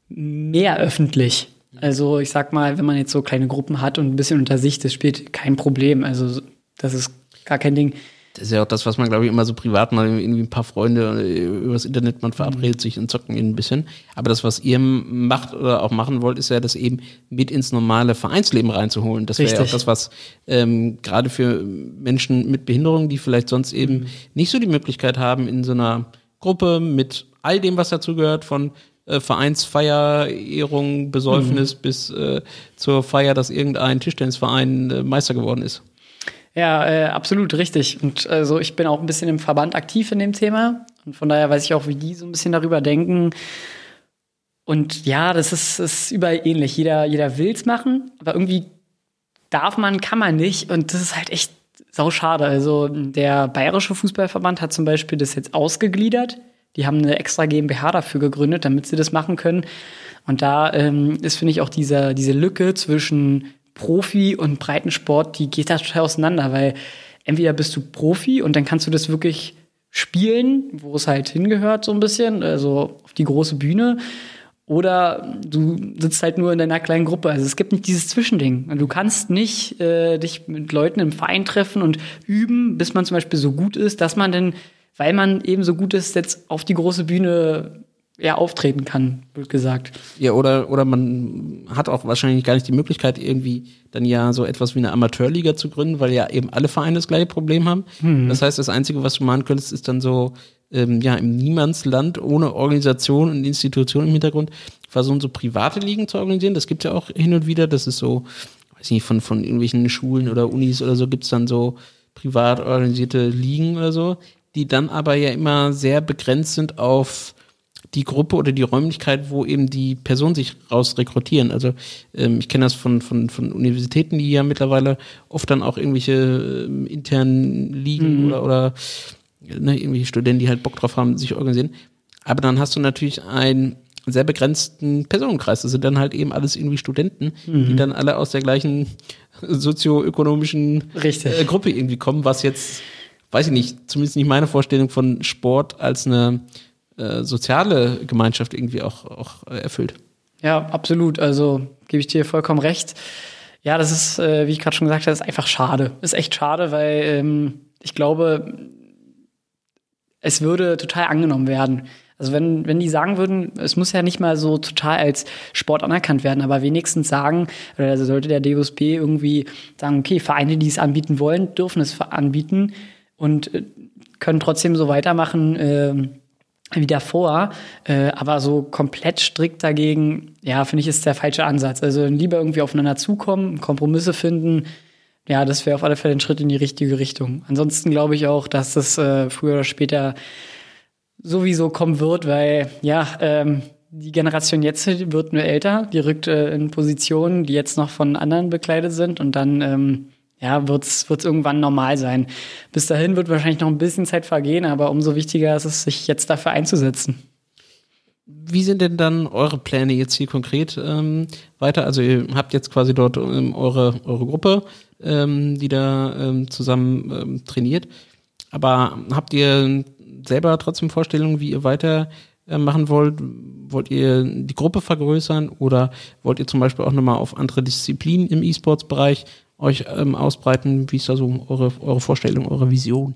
mehr öffentlich. Also ich sag mal, wenn man jetzt so kleine Gruppen hat und ein bisschen unter sich, das spielt kein Problem. Also das ist gar kein Ding. Das ist ja auch das, was man, glaube ich, immer so privat mal irgendwie ein paar Freunde äh, übers Internet, man verabredet sich und zocken ein bisschen. Aber das, was ihr macht oder auch machen wollt, ist ja, das eben mit ins normale Vereinsleben reinzuholen. Das wäre ja auch das, was ähm, gerade für Menschen mit Behinderung, die vielleicht sonst eben mhm. nicht so die Möglichkeit haben, in so einer Gruppe mit all dem, was dazugehört, von äh, Vereinsfeier, Ehrung, Besäufnis mhm. bis äh, zur Feier, dass irgendein Tischtennisverein äh, Meister geworden ist. Ja, äh, absolut richtig. Und also ich bin auch ein bisschen im Verband aktiv in dem Thema. Und von daher weiß ich auch, wie die so ein bisschen darüber denken. Und ja, das ist, ist überall ähnlich. Jeder, jeder will es machen, aber irgendwie darf man, kann man nicht. Und das ist halt echt sau schade. Also der Bayerische Fußballverband hat zum Beispiel das jetzt ausgegliedert. Die haben eine extra GmbH dafür gegründet, damit sie das machen können. Und da ähm, ist, finde ich, auch diese, diese Lücke zwischen Profi und Breitensport, die geht da total auseinander, weil entweder bist du Profi und dann kannst du das wirklich spielen, wo es halt hingehört, so ein bisschen, also auf die große Bühne. Oder du sitzt halt nur in deiner kleinen Gruppe. Also es gibt nicht dieses Zwischending. Du kannst nicht äh, dich mit Leuten im Verein treffen und üben, bis man zum Beispiel so gut ist, dass man dann weil man eben so gut ist, jetzt auf die große Bühne ja, auftreten kann, wird gesagt. Ja, oder, oder man hat auch wahrscheinlich gar nicht die Möglichkeit, irgendwie dann ja so etwas wie eine Amateurliga zu gründen, weil ja eben alle Vereine das gleiche Problem haben. Mhm. Das heißt, das Einzige, was du machen könntest, ist dann so, ähm, ja, im Niemandsland ohne Organisation und Institution im Hintergrund versuchen, so private Ligen zu organisieren. Das gibt ja auch hin und wieder. Das ist so, weiß ich nicht, von, von irgendwelchen Schulen oder Unis oder so gibt's dann so privat organisierte Ligen oder so die dann aber ja immer sehr begrenzt sind auf die Gruppe oder die Räumlichkeit, wo eben die Personen sich raus rekrutieren. Also ähm, ich kenne das von, von, von Universitäten, die ja mittlerweile oft dann auch irgendwelche ähm, internen Ligen mhm. oder, oder ne, irgendwelche Studenten, die halt Bock drauf haben, sich organisieren. Aber dann hast du natürlich einen sehr begrenzten Personenkreis. Das sind dann halt eben alles irgendwie Studenten, mhm. die dann alle aus der gleichen sozioökonomischen äh, Gruppe irgendwie kommen, was jetzt weiß ich nicht, zumindest nicht meine Vorstellung von Sport als eine äh, soziale Gemeinschaft irgendwie auch, auch erfüllt. Ja, absolut. Also gebe ich dir vollkommen recht. Ja, das ist, äh, wie ich gerade schon gesagt habe, ist einfach schade. Ist echt schade, weil ähm, ich glaube, es würde total angenommen werden. Also wenn, wenn die sagen würden, es muss ja nicht mal so total als Sport anerkannt werden, aber wenigstens sagen, also sollte der DOSB irgendwie sagen, okay, Vereine, die es anbieten wollen, dürfen es anbieten und äh, können trotzdem so weitermachen äh, wie davor. Äh, aber so komplett strikt dagegen, ja, finde ich, ist der falsche Ansatz. Also lieber irgendwie aufeinander zukommen, Kompromisse finden. Ja, das wäre auf alle Fälle ein Schritt in die richtige Richtung. Ansonsten glaube ich auch, dass das äh, früher oder später sowieso kommen wird, weil ja, ähm, die Generation jetzt wird nur älter, die rückt äh, in Positionen, die jetzt noch von anderen bekleidet sind und dann ähm, ja, wird es irgendwann normal sein. Bis dahin wird wahrscheinlich noch ein bisschen Zeit vergehen, aber umso wichtiger ist es, sich jetzt dafür einzusetzen. Wie sind denn dann eure Pläne jetzt hier konkret ähm, weiter? Also ihr habt jetzt quasi dort ähm, eure, eure Gruppe, ähm, die da ähm, zusammen ähm, trainiert. Aber habt ihr selber trotzdem Vorstellungen, wie ihr weiter äh, wollt? Wollt ihr die Gruppe vergrößern oder wollt ihr zum Beispiel auch nochmal auf andere Disziplinen im E-Sports-Bereich euch ähm, ausbreiten? Wie ist da so eure, eure Vorstellung, eure Vision?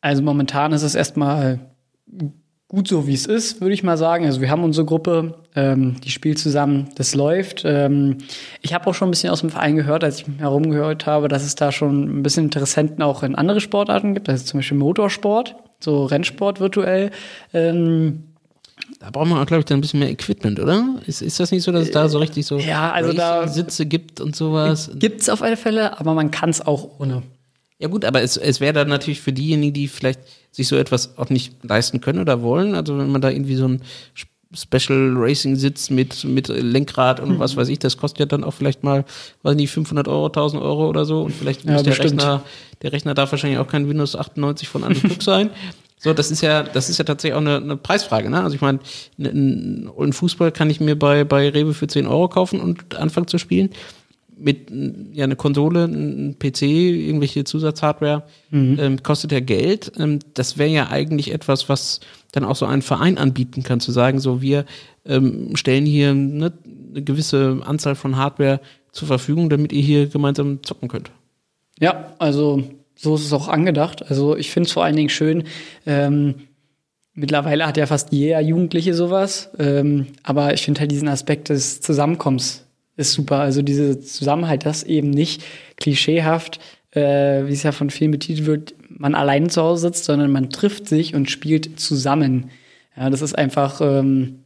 Also momentan ist es erstmal gut so, wie es ist, würde ich mal sagen. Also wir haben unsere Gruppe, ähm, die spielt zusammen, das läuft. Ähm, ich habe auch schon ein bisschen aus dem Verein gehört, als ich herumgehört habe, dass es da schon ein bisschen Interessenten auch in andere Sportarten gibt, also zum Beispiel Motorsport, so Rennsport virtuell. Ähm, da braucht man, glaube ich, dann ein bisschen mehr Equipment, oder? Ist, ist das nicht so, dass es da so richtig so ja, also da Sitze gibt und sowas? Gibt es auf alle Fälle, aber man kann es auch ohne. Ja gut, aber es, es wäre dann natürlich für diejenigen, die vielleicht sich so etwas auch nicht leisten können oder wollen, also wenn man da irgendwie so ein Special Racing Sitz mit, mit Lenkrad und mhm. was weiß ich, das kostet ja dann auch vielleicht mal, weiß nicht, 500 Euro, 1000 Euro oder so und vielleicht ja, muss der Rechner, der Rechner darf wahrscheinlich auch kein Windows 98 von Anfang sein. So, das ist ja, das ist ja tatsächlich auch eine, eine Preisfrage, ne? Also ich meine, einen Fußball kann ich mir bei, bei Rewe für 10 Euro kaufen und anfangen zu spielen. Mit ja eine Konsole, ein PC, irgendwelche Zusatzhardware, mhm. ähm, kostet ja Geld. Ähm, das wäre ja eigentlich etwas, was dann auch so ein Verein anbieten kann, zu sagen, so wir ähm, stellen hier ne, eine gewisse Anzahl von Hardware zur Verfügung, damit ihr hier gemeinsam zocken könnt. Ja, also so ist es auch angedacht. Also ich finde es vor allen Dingen schön, ähm, mittlerweile hat ja fast jeder Jugendliche sowas, ähm, aber ich finde halt diesen Aspekt des Zusammenkommens ist super. Also diese Zusammenhalt, das eben nicht klischeehaft, äh, wie es ja von vielen betitelt wird, man allein zu Hause sitzt, sondern man trifft sich und spielt zusammen. Ja, das ist einfach, ähm,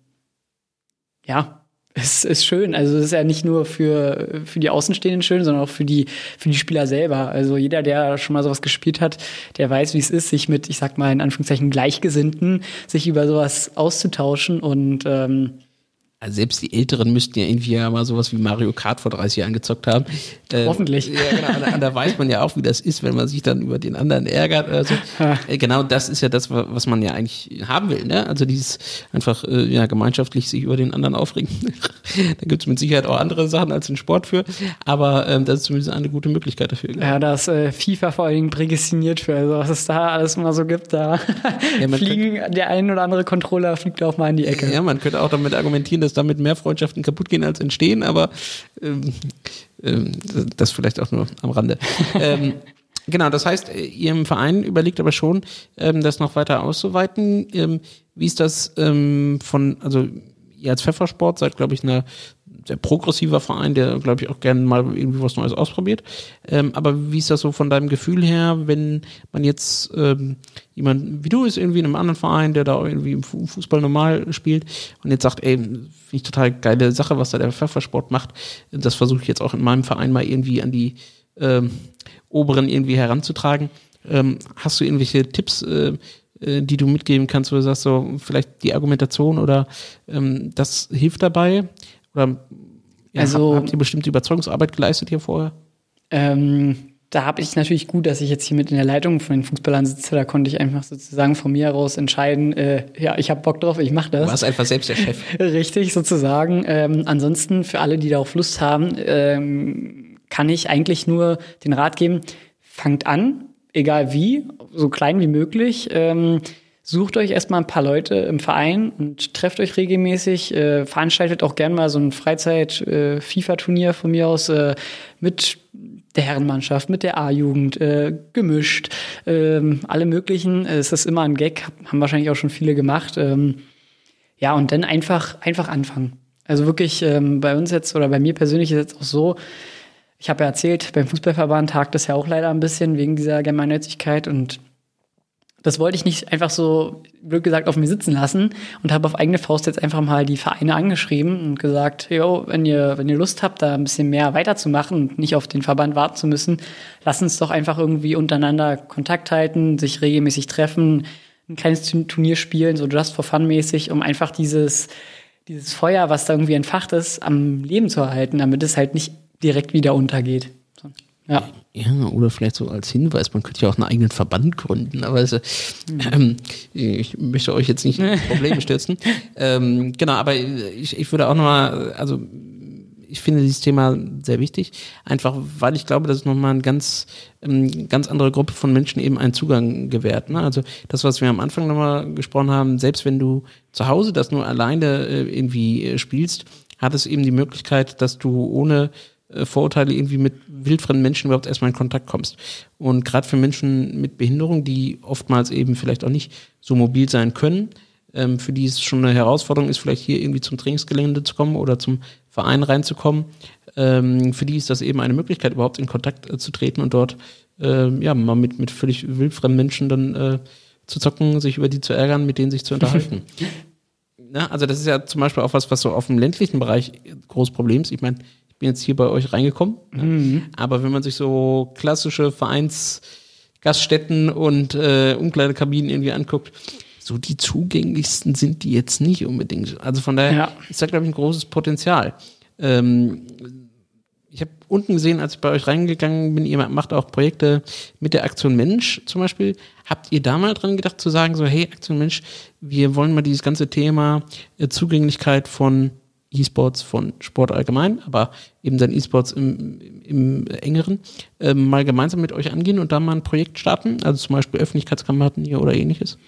ja, es ist schön. Also es ist ja nicht nur für, für die Außenstehenden schön, sondern auch für die, für die Spieler selber. Also jeder, der schon mal sowas gespielt hat, der weiß, wie es ist, sich mit, ich sag mal, in Anführungszeichen Gleichgesinnten, sich über sowas auszutauschen und ähm, also selbst die Älteren müssten ja irgendwie ja mal sowas wie Mario Kart vor 30 Jahren gezockt haben. Ähm, Hoffentlich. Ja, genau. Da, da, weiß man ja auch, wie das ist, wenn man sich dann über den anderen ärgert oder so. Äh, genau das ist ja das, was man ja eigentlich haben will. Ne? Also dieses einfach äh, ja, gemeinschaftlich sich über den anderen aufregen. da gibt es mit Sicherheit auch andere Sachen als den Sport für. Aber ähm, das ist zumindest eine gute Möglichkeit dafür. Ja, da ist äh, FIFA vor allen Dingen prädestiniert für. Also was es da alles mal so gibt, da ja, fliegen könnte, der ein oder andere Controller fliegt auch mal in die Ecke. Ja, man könnte auch damit argumentieren, dass dass damit mehr Freundschaften kaputt gehen als entstehen, aber ähm, ähm, das vielleicht auch nur am Rande. ähm, genau, das heißt, ihr im Verein überlegt aber schon, ähm, das noch weiter auszuweiten. Ähm, wie ist das ähm, von, also ihr als Pfeffersport seid, glaube ich, eine sehr progressiver Verein, der, glaube ich, auch gerne mal irgendwie was Neues ausprobiert. Ähm, aber wie ist das so von deinem Gefühl her, wenn man jetzt ähm, jemand wie du ist, irgendwie in einem anderen Verein, der da irgendwie im Fußball normal spielt und jetzt sagt, ey, finde ich total geile Sache, was da der Pfeffersport macht. Das versuche ich jetzt auch in meinem Verein mal irgendwie an die ähm, Oberen irgendwie heranzutragen. Ähm, hast du irgendwelche Tipps, äh, äh, die du mitgeben kannst, wo du sagst, so vielleicht die Argumentation oder ähm, das hilft dabei? Oder ja, also, habt, habt ihr bestimmte Überzeugungsarbeit geleistet hier vorher? Ähm, da habe ich natürlich gut, dass ich jetzt hier mit in der Leitung von den Fußballern sitze. Da konnte ich einfach sozusagen von mir heraus entscheiden, äh, ja, ich habe Bock drauf, ich mache das. Du warst einfach selbst der Chef. Richtig, sozusagen. Ähm, ansonsten, für alle, die darauf Lust haben, ähm, kann ich eigentlich nur den Rat geben, fangt an, egal wie, so klein wie möglich. Ähm, sucht euch erstmal ein paar Leute im Verein und trefft euch regelmäßig. Äh, veranstaltet auch gern mal so ein Freizeit-FIFA-Turnier äh, von mir aus äh, mit der Herrenmannschaft, mit der A-Jugend, äh, gemischt, ähm, alle möglichen. Es ist immer ein Gag, haben wahrscheinlich auch schon viele gemacht. Ähm, ja, und dann einfach, einfach anfangen. Also wirklich ähm, bei uns jetzt oder bei mir persönlich ist es jetzt auch so, ich habe ja erzählt, beim Fußballverband tagt das ja auch leider ein bisschen wegen dieser Gemeinnützigkeit und das wollte ich nicht einfach so, blöd gesagt, auf mir sitzen lassen und habe auf eigene Faust jetzt einfach mal die Vereine angeschrieben und gesagt, jo, wenn ihr, wenn ihr Lust habt, da ein bisschen mehr weiterzumachen und nicht auf den Verband warten zu müssen, lasst uns doch einfach irgendwie untereinander Kontakt halten, sich regelmäßig treffen, ein kleines Turnier spielen, so just for fun mäßig, um einfach dieses, dieses Feuer, was da irgendwie entfacht ist, am Leben zu erhalten, damit es halt nicht direkt wieder untergeht. Ja. Ja, oder vielleicht so als Hinweis, man könnte ja auch einen eigenen Verband gründen, aber also, ähm, ich möchte euch jetzt nicht in Probleme stürzen. ähm, genau, aber ich, ich würde auch nochmal, also ich finde dieses Thema sehr wichtig, einfach weil ich glaube, dass es nochmal eine ganz, ähm, ganz andere Gruppe von Menschen eben einen Zugang gewährt. Ne? Also das, was wir am Anfang nochmal gesprochen haben, selbst wenn du zu Hause das nur alleine äh, irgendwie äh, spielst, hat es eben die Möglichkeit, dass du ohne äh, Vorurteile irgendwie mit wildfremden Menschen überhaupt erstmal in Kontakt kommst. Und gerade für Menschen mit Behinderung, die oftmals eben vielleicht auch nicht so mobil sein können, ähm, für die es schon eine Herausforderung ist, vielleicht hier irgendwie zum Trainingsgelände zu kommen oder zum Verein reinzukommen, ähm, für die ist das eben eine Möglichkeit, überhaupt in Kontakt äh, zu treten und dort äh, ja mal mit, mit völlig wildfremden Menschen dann äh, zu zocken, sich über die zu ärgern, mit denen sich zu unterhalten. Na, also das ist ja zum Beispiel auch was, was so auf dem ländlichen Bereich groß Problem ist. Ich meine, bin jetzt hier bei euch reingekommen. Mhm. Aber wenn man sich so klassische Vereins Gaststätten und äh, Umkleidekabinen irgendwie anguckt, so die zugänglichsten sind die jetzt nicht unbedingt. Also von daher Ja. ist da, glaube ich, ein großes Potenzial. Ähm, ich habe unten gesehen, als ich bei euch reingegangen bin, ihr macht auch Projekte mit der Aktion Mensch zum Beispiel. Habt ihr da mal dran gedacht zu sagen, so, hey, Aktion Mensch, wir wollen mal dieses ganze Thema äh, Zugänglichkeit von E-Sports, von Sport allgemein, aber eben dann E-Sports im, im, engeren, ähm, mal gemeinsam mit euch angehen und da mal ein Projekt starten? Also zum Beispiel Öffentlichkeitskampagnen oder ähnliches?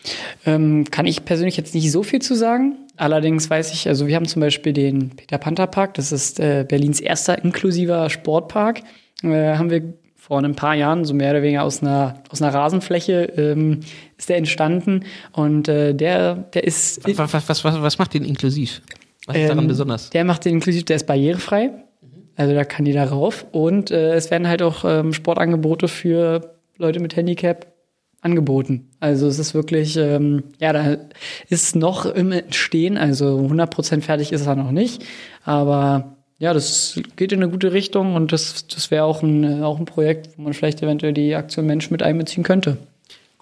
Ähm, kann ich persönlich jetzt nicht so viel zu sagen. Allerdings weiß ich, also wir haben zum Beispiel den Peter Panther Park, das ist äh, Berlins erster inklusiver Sportpark. Äh, haben wir vor ein paar Jahren, so mehr oder weniger aus einer, aus einer Rasenfläche, ähm, ist der entstanden. Und äh, der, der ist. Was, was, was, was, was macht den inklusiv? Was ist daran Ähm, besonders? Der macht den inklusiv, der ist barrierefrei. Also da kann jeder rauf. Und äh, es werden halt auch ähm, Sportangebote für Leute mit Handicap angeboten. Also es ist wirklich, ähm, ja, da ist noch im Entstehen, also 100% fertig ist er noch nicht. Aber ja, das geht in eine gute Richtung und das, das wäre auch ein, äh, auch ein Projekt, wo man vielleicht eventuell die Aktion Mensch mit einbeziehen könnte.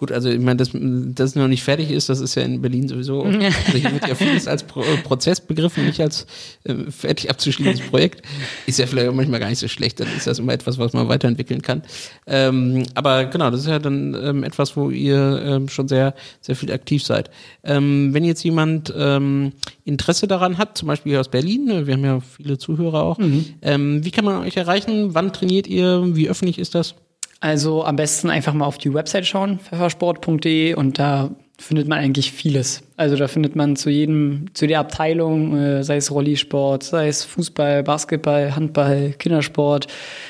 Gut, also ich meine, dass das noch nicht fertig ist, das ist ja in Berlin sowieso. Also hier wird ja vieles als Pro Prozess begriffen, nicht als äh, fertig abzuschließendes Projekt. Ist ja vielleicht auch manchmal gar nicht so schlecht, dann ist das immer etwas, was man weiterentwickeln kann. Ähm, aber genau, das ist ja dann ähm, etwas, wo ihr ähm, schon sehr, sehr viel aktiv seid. Ähm, wenn jetzt jemand ähm, Interesse daran hat, zum Beispiel aus Berlin, ne, wir haben ja viele Zuhörer auch, ähm, wie kann man euch erreichen? Wann trainiert ihr? Wie öffentlich ist das? Also am besten einfach mal auf die Website schauen, pfeffersport.de und da findet man eigentlich vieles. Also da findet man zu jedem, zu der Abteilung, äh, sei es Rollisport, sei es Fußball, Basketball, Handball, Kindersport,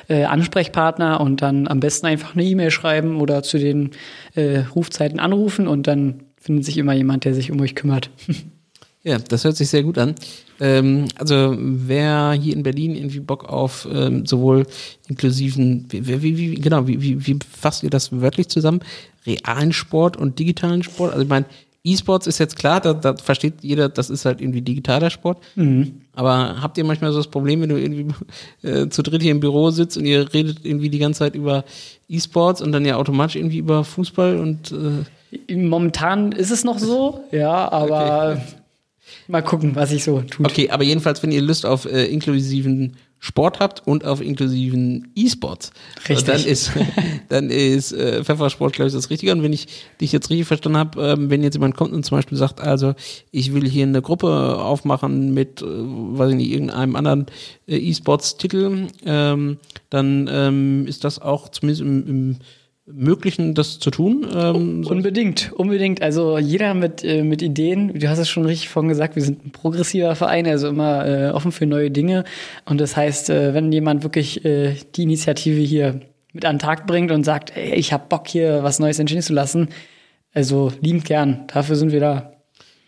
äh, Ansprechpartner und dann am besten einfach eine E-Mail schreiben oder zu den äh, Rufzeiten anrufen und dann findet sich immer jemand, der sich um euch kümmert. Ja, das hört sich sehr gut an. Ähm, also wer hier in Berlin irgendwie Bock auf ähm, sowohl inklusiven, wie, wie, wie, genau, wie, wie, wie fasst ihr das wörtlich zusammen? Realen Sport und digitalen Sport? Also ich meine, E-Sports ist jetzt klar, da, da versteht jeder, das ist halt irgendwie digitaler Sport. Aber habt ihr manchmal so das Problem, wenn du irgendwie äh, zu dritt hier im Büro sitzt und ihr redet irgendwie die ganze Zeit über E-Sports und dann ja automatisch irgendwie über Fußball und äh, Momentan ist es noch so, ja, aber mal gucken, was sich so tut. Okay, aber jedenfalls, wenn ihr Lust auf äh, inklusiven Sport habt und auf inklusiven E-Sports, Richtig. dann ist, dann ist äh, Pfeffersport, glaube ich, das Richtige. Und wenn ich dich jetzt richtig verstanden habe, ähm, wenn jetzt jemand kommt und zum Beispiel sagt, also ich will hier eine Gruppe aufmachen mit, äh, weiß ich nicht, irgendeinem anderen äh, E-Sports-Titel, ähm, dann ähm, ist das auch zumindest im, im Möglichen, das zu tun. Ähm, Unbedingt, unbedingt. Also jeder mit, äh, mit Ideen, du hast es schon richtig vorhin gesagt, wir sind ein progressiver Verein, also immer äh, offen für neue Dinge. Und das heißt, äh, wenn jemand wirklich äh, die Initiative hier mit an den Tag bringt und sagt, ey, ich hab Bock hier was Neues entstehen zu lassen, also liebend gern, dafür sind wir da.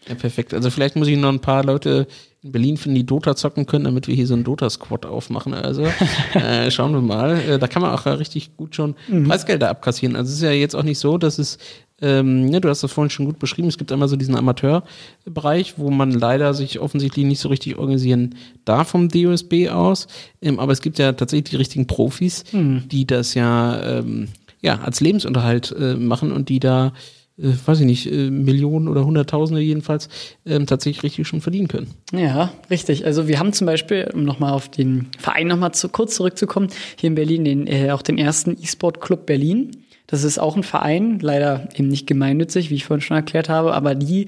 Ja, perfekt. Also vielleicht muss ich noch ein paar Leute in Berlin finden, die Dota zocken können, damit wir hier so einen Dota-Squad aufmachen. Also äh, schauen wir mal. Äh, da kann man auch äh, richtig gut schon Preisgelder abkassieren. Also es ist ja jetzt auch nicht so, dass es, ähm, ne, du hast das vorhin schon gut beschrieben, es gibt einmal so diesen Amateurbereich, wo man leider sich offensichtlich nicht so richtig organisieren darf vom DOSB aus. Ähm, aber es gibt ja tatsächlich die richtigen Profis, die das ja, ähm, ja als Lebensunterhalt äh, machen und die da äh, weiß ich nicht, äh, Millionen oder Hunderttausende jedenfalls ähm, tatsächlich richtig schon verdienen können. Ja, richtig. Also wir haben zum Beispiel, um nochmal auf den Verein nochmal zu, kurz zurückzukommen, hier in Berlin den, äh, auch den ersten E-Sport Club Berlin. Das ist auch ein Verein, leider eben nicht gemeinnützig, wie ich vorhin schon erklärt habe, aber die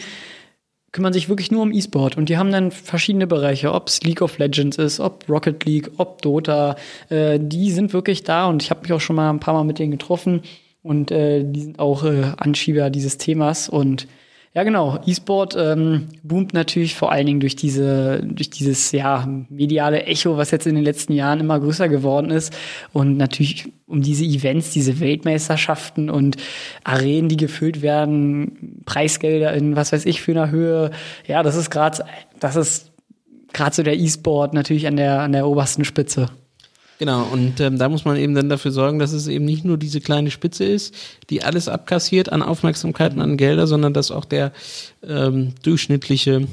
kümmern sich wirklich nur um E-Sport und die haben dann verschiedene Bereiche, ob es League of Legends ist, ob Rocket League, ob Dota, äh, die sind wirklich da und ich habe mich auch schon mal ein paar Mal mit denen getroffen und äh, die sind auch äh, Anschieber dieses Themas und ja genau, E-Sport ähm, boomt natürlich vor allen Dingen durch diese durch dieses ja mediale Echo, was jetzt in den letzten Jahren immer größer geworden ist und natürlich um diese Events, diese Weltmeisterschaften und Arenen, die gefüllt werden, Preisgelder in was weiß ich für einer Höhe. Ja, das ist gerade das ist gerade so der E-Sport natürlich an der an der obersten Spitze. Genau, und ähm, da muss man eben dann dafür sorgen, dass es eben nicht nur diese kleine Spitze ist, die alles abkassiert an Aufmerksamkeit und an Gelder, sondern dass auch der ähm, durchschnittliche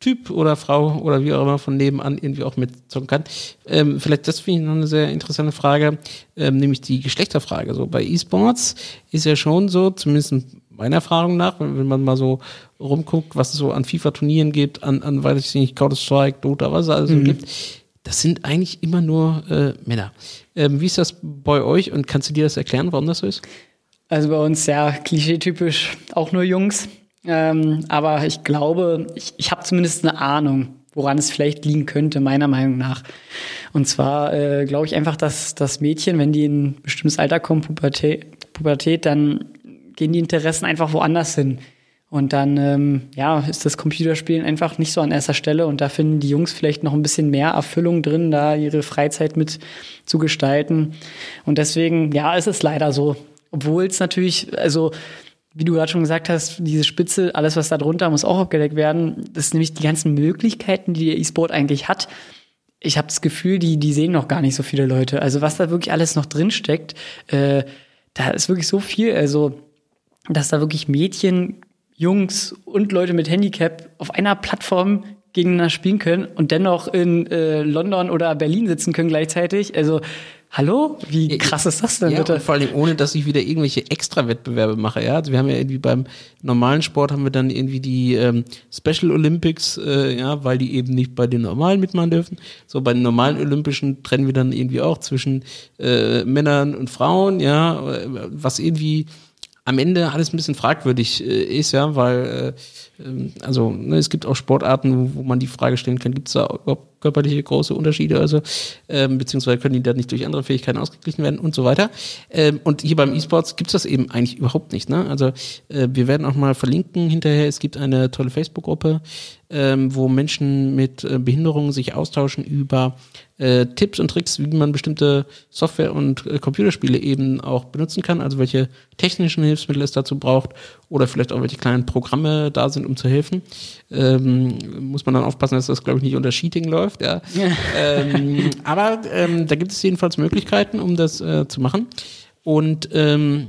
Typ oder Frau oder wie auch immer von nebenan irgendwie auch mitzocken kann. Ähm, vielleicht das finde ich noch eine sehr interessante Frage, ähm, nämlich die Geschlechterfrage. So bei E-Sports ist ja schon so, zumindest meiner Erfahrung nach, wenn man mal so rumguckt, was es so an FIFA-Turnieren gibt, an, an weiß ich nicht, Counter-Strike, Dota, was es alles so mhm. gibt, das sind eigentlich immer nur äh, Männer. Ähm, wie ist das bei euch und kannst du dir das erklären, warum das so ist? Also bei uns ja klischeetypisch auch nur Jungs. Ähm, aber ich glaube, ich, ich habe zumindest eine Ahnung, woran es vielleicht liegen könnte, meiner Meinung nach. Und zwar äh, glaube ich einfach, dass das Mädchen, wenn die in ein bestimmtes Alter kommen, Pubertät, Pubertät, dann gehen die Interessen einfach woanders hin. Und dann, ähm, ja, ist das Computerspielen einfach nicht so an erster Stelle. Und da finden die Jungs vielleicht noch ein bisschen mehr Erfüllung drin, da ihre Freizeit mit zu gestalten. Und deswegen, ja, ist es leider so. Obwohl es natürlich, also wie du gerade schon gesagt hast, diese Spitze, alles was da drunter muss auch abgedeckt werden. Das sind nämlich die ganzen Möglichkeiten, die der E-Sport eigentlich hat. Ich habe das Gefühl, die, die sehen noch gar nicht so viele Leute. Also was da wirklich alles noch drin steckt, äh, da ist wirklich so viel. Also, dass da wirklich Mädchen, Jungs und Leute mit Handicap auf einer Plattform gegeneinander spielen können und dennoch in äh, London oder Berlin sitzen können gleichzeitig. Also Hallo? Wie krass ist das denn ja, bitte? vor allem ohne, dass ich wieder irgendwelche Extra-Wettbewerbe mache. Ja, also wir haben ja irgendwie beim normalen Sport haben wir dann irgendwie die ähm, Special Olympics, äh, ja, weil die eben nicht bei den normalen mitmachen dürfen. So bei den normalen Olympischen trennen wir dann irgendwie auch zwischen äh, Männern und Frauen, ja, was irgendwie am Ende alles ein bisschen fragwürdig äh, ist, ja, weil äh, ähm, also ne, es gibt auch Sportarten, wo, man die Frage stellen kann, gibt es da überhaupt körperliche große Unterschiede, also ähm, beziehungsweise können die da nicht durch andere Fähigkeiten ausgeglichen werden und so weiter. Ähm, und hier beim E-Sports gibt es das eben eigentlich überhaupt nicht. Ne? Also äh, wir werden auch mal verlinken hinterher. Es gibt eine tolle Facebook-Gruppe, ähm, wo Menschen mit äh, Behinderungen sich austauschen über äh, Tipps und Tricks, wie man bestimmte Software und äh, Computerspiele eben auch benutzen kann, also welche technischen Hilfsmittel es dazu braucht oder vielleicht auch welche kleinen Programme da sind, um zu helfen. Ähm, muss man dann aufpassen, dass das, glaube ich, nicht unter Cheating läuft. Ja. ähm, aber ähm, da gibt es jedenfalls Möglichkeiten, um das äh, zu machen. Und ähm,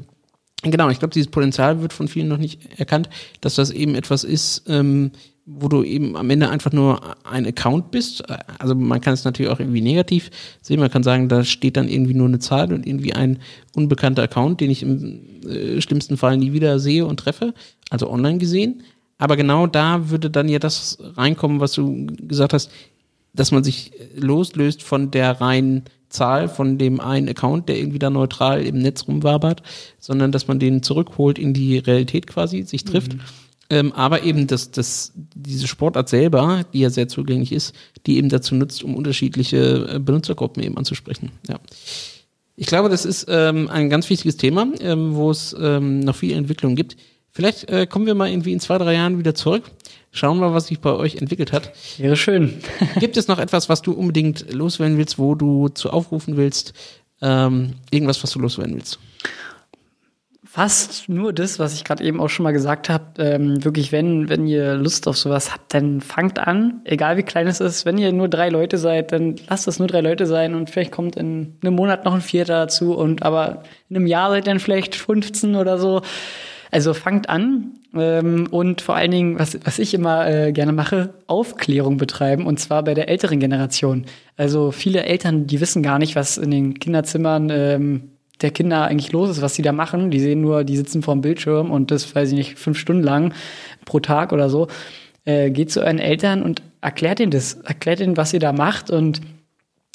genau, ich glaube, dieses Potenzial wird von vielen noch nicht erkannt, dass das eben etwas ist, ähm, wo du eben am Ende einfach nur ein Account bist. Also man kann es natürlich auch irgendwie negativ sehen. Man kann sagen, da steht dann irgendwie nur eine Zahl und irgendwie ein unbekannter Account, den ich im äh, schlimmsten Fall nie wieder sehe und treffe, also online gesehen. Aber genau da würde dann ja das reinkommen, was du gesagt hast, dass man sich loslöst von der reinen Zahl, von dem einen Account, der irgendwie da neutral im Netz rumwabert, sondern dass man den zurückholt in die Realität quasi, sich trifft. Mhm ähm, aber eben das, das, diese Sportart selber, die ja sehr zugänglich ist, die eben dazu nutzt, um unterschiedliche äh, Benutzergruppen eben anzusprechen. Ja. Ich glaube, das ist ähm, ein ganz wichtiges Thema, ähm, wo es ähm, noch viel Entwicklung gibt. Vielleicht äh, kommen wir mal irgendwie in zwei, drei Jahren wieder zurück. Schauen wir, was sich bei euch entwickelt hat. Wäre schön. gibt es noch etwas, was du unbedingt loswerden willst, wo du zu aufrufen willst? Ähm, irgendwas, was du loswerden willst? fast nur das, was ich gerade eben auch schon mal gesagt habe. Ähm, wirklich, wenn, wenn ihr Lust auf sowas habt, dann fangt an, egal wie klein es ist. Wenn ihr nur drei Leute seid, dann lasst es nur drei Leute sein und vielleicht kommt in einem Monat noch ein Vierter dazu und aber in einem Jahr seid dann vielleicht 15 oder so. Also fangt an ähm, und vor allen Dingen, was, was ich immer äh, gerne mache, Aufklärung betreiben und zwar bei der älteren Generation. Also viele Eltern, die wissen gar nicht, was in den Kinderzimmern ähm, der Kinder eigentlich los ist, was sie da machen. Die sehen nur, die sitzen vor dem Bildschirm und das, weiß ich nicht, fünf Stunden lang pro Tag oder so. Äh, geht zu euren Eltern und erklärt ihnen das. Erklärt ihnen, was ihr da macht und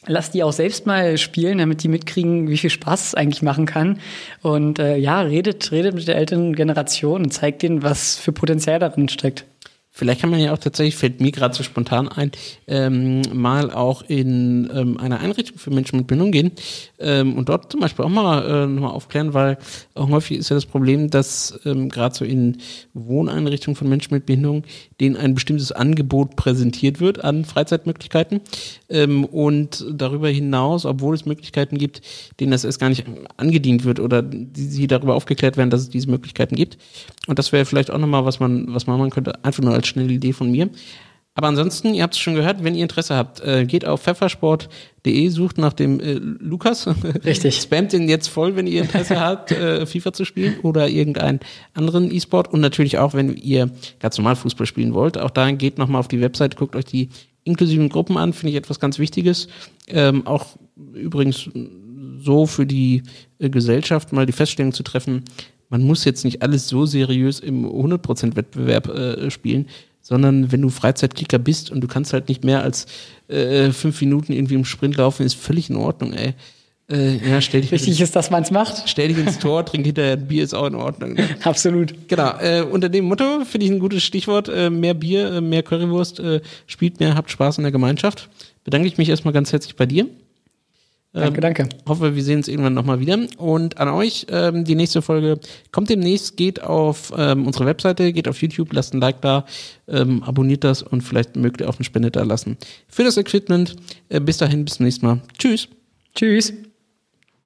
lasst die auch selbst mal spielen, damit die mitkriegen, wie viel Spaß es eigentlich machen kann. Und äh, ja, redet, redet mit der älteren Generation und zeigt ihnen, was für Potenzial darin steckt. Vielleicht kann man ja auch tatsächlich, fällt mir gerade so spontan ein, ähm, mal auch in ähm, eine Einrichtung für Menschen mit Behinderung gehen ähm, und dort zum Beispiel auch mal äh, nochmal aufklären, weil auch häufig ist ja das Problem, dass ähm, gerade so in Wohneinrichtungen von Menschen mit Behinderung denen ein bestimmtes Angebot präsentiert wird an Freizeitmöglichkeiten ähm, und darüber hinaus, obwohl es Möglichkeiten gibt, denen das erst gar nicht angedient wird oder die, sie darüber aufgeklärt werden, dass es diese Möglichkeiten gibt. Und das wäre vielleicht auch nochmal, was man, was man machen könnte, einfach nur als schnelle Idee von mir. Aber ansonsten, ihr habt es schon gehört, wenn ihr Interesse habt, äh, geht auf pfeffersport.de, sucht nach dem äh, Lukas. Richtig. Spamt den jetzt voll, wenn ihr Interesse habt, äh, FIFA zu spielen oder irgendeinen anderen E-Sport. Und natürlich auch, wenn ihr ganz normal Fußball spielen wollt. Auch da geht nochmal auf die Website, guckt euch die inklusiven Gruppen an, finde ich etwas ganz Wichtiges. Ähm, auch übrigens so für die äh, Gesellschaft mal die Feststellung zu treffen, man muss jetzt nicht alles so seriös im 100% Wettbewerb äh, spielen sondern wenn du Freizeitkicker bist und du kannst halt nicht mehr als äh, fünf Minuten irgendwie im Sprint laufen, ist völlig in Ordnung, ey. Äh, ja, stell dich Wichtig ist, dass man es macht. Stell dich ins Tor, trink hinterher ein Bier, ist auch in Ordnung. Ne? Absolut. Genau. Äh, unter dem Motto finde ich ein gutes Stichwort. Äh, mehr Bier, äh, mehr Currywurst, äh, spielt mehr, habt Spaß in der Gemeinschaft. Bedanke ich mich erstmal ganz herzlich bei dir. Danke, ähm, danke. Hoffe, wir sehen uns irgendwann nochmal wieder. Und an euch, ähm, die nächste Folge kommt demnächst, geht auf ähm, unsere Webseite, geht auf YouTube, lasst ein Like da, ähm, abonniert das und vielleicht mögt ihr auch eine Spende da lassen. Für das Equipment. Äh, bis dahin, bis zum nächsten Mal. Tschüss. Tschüss.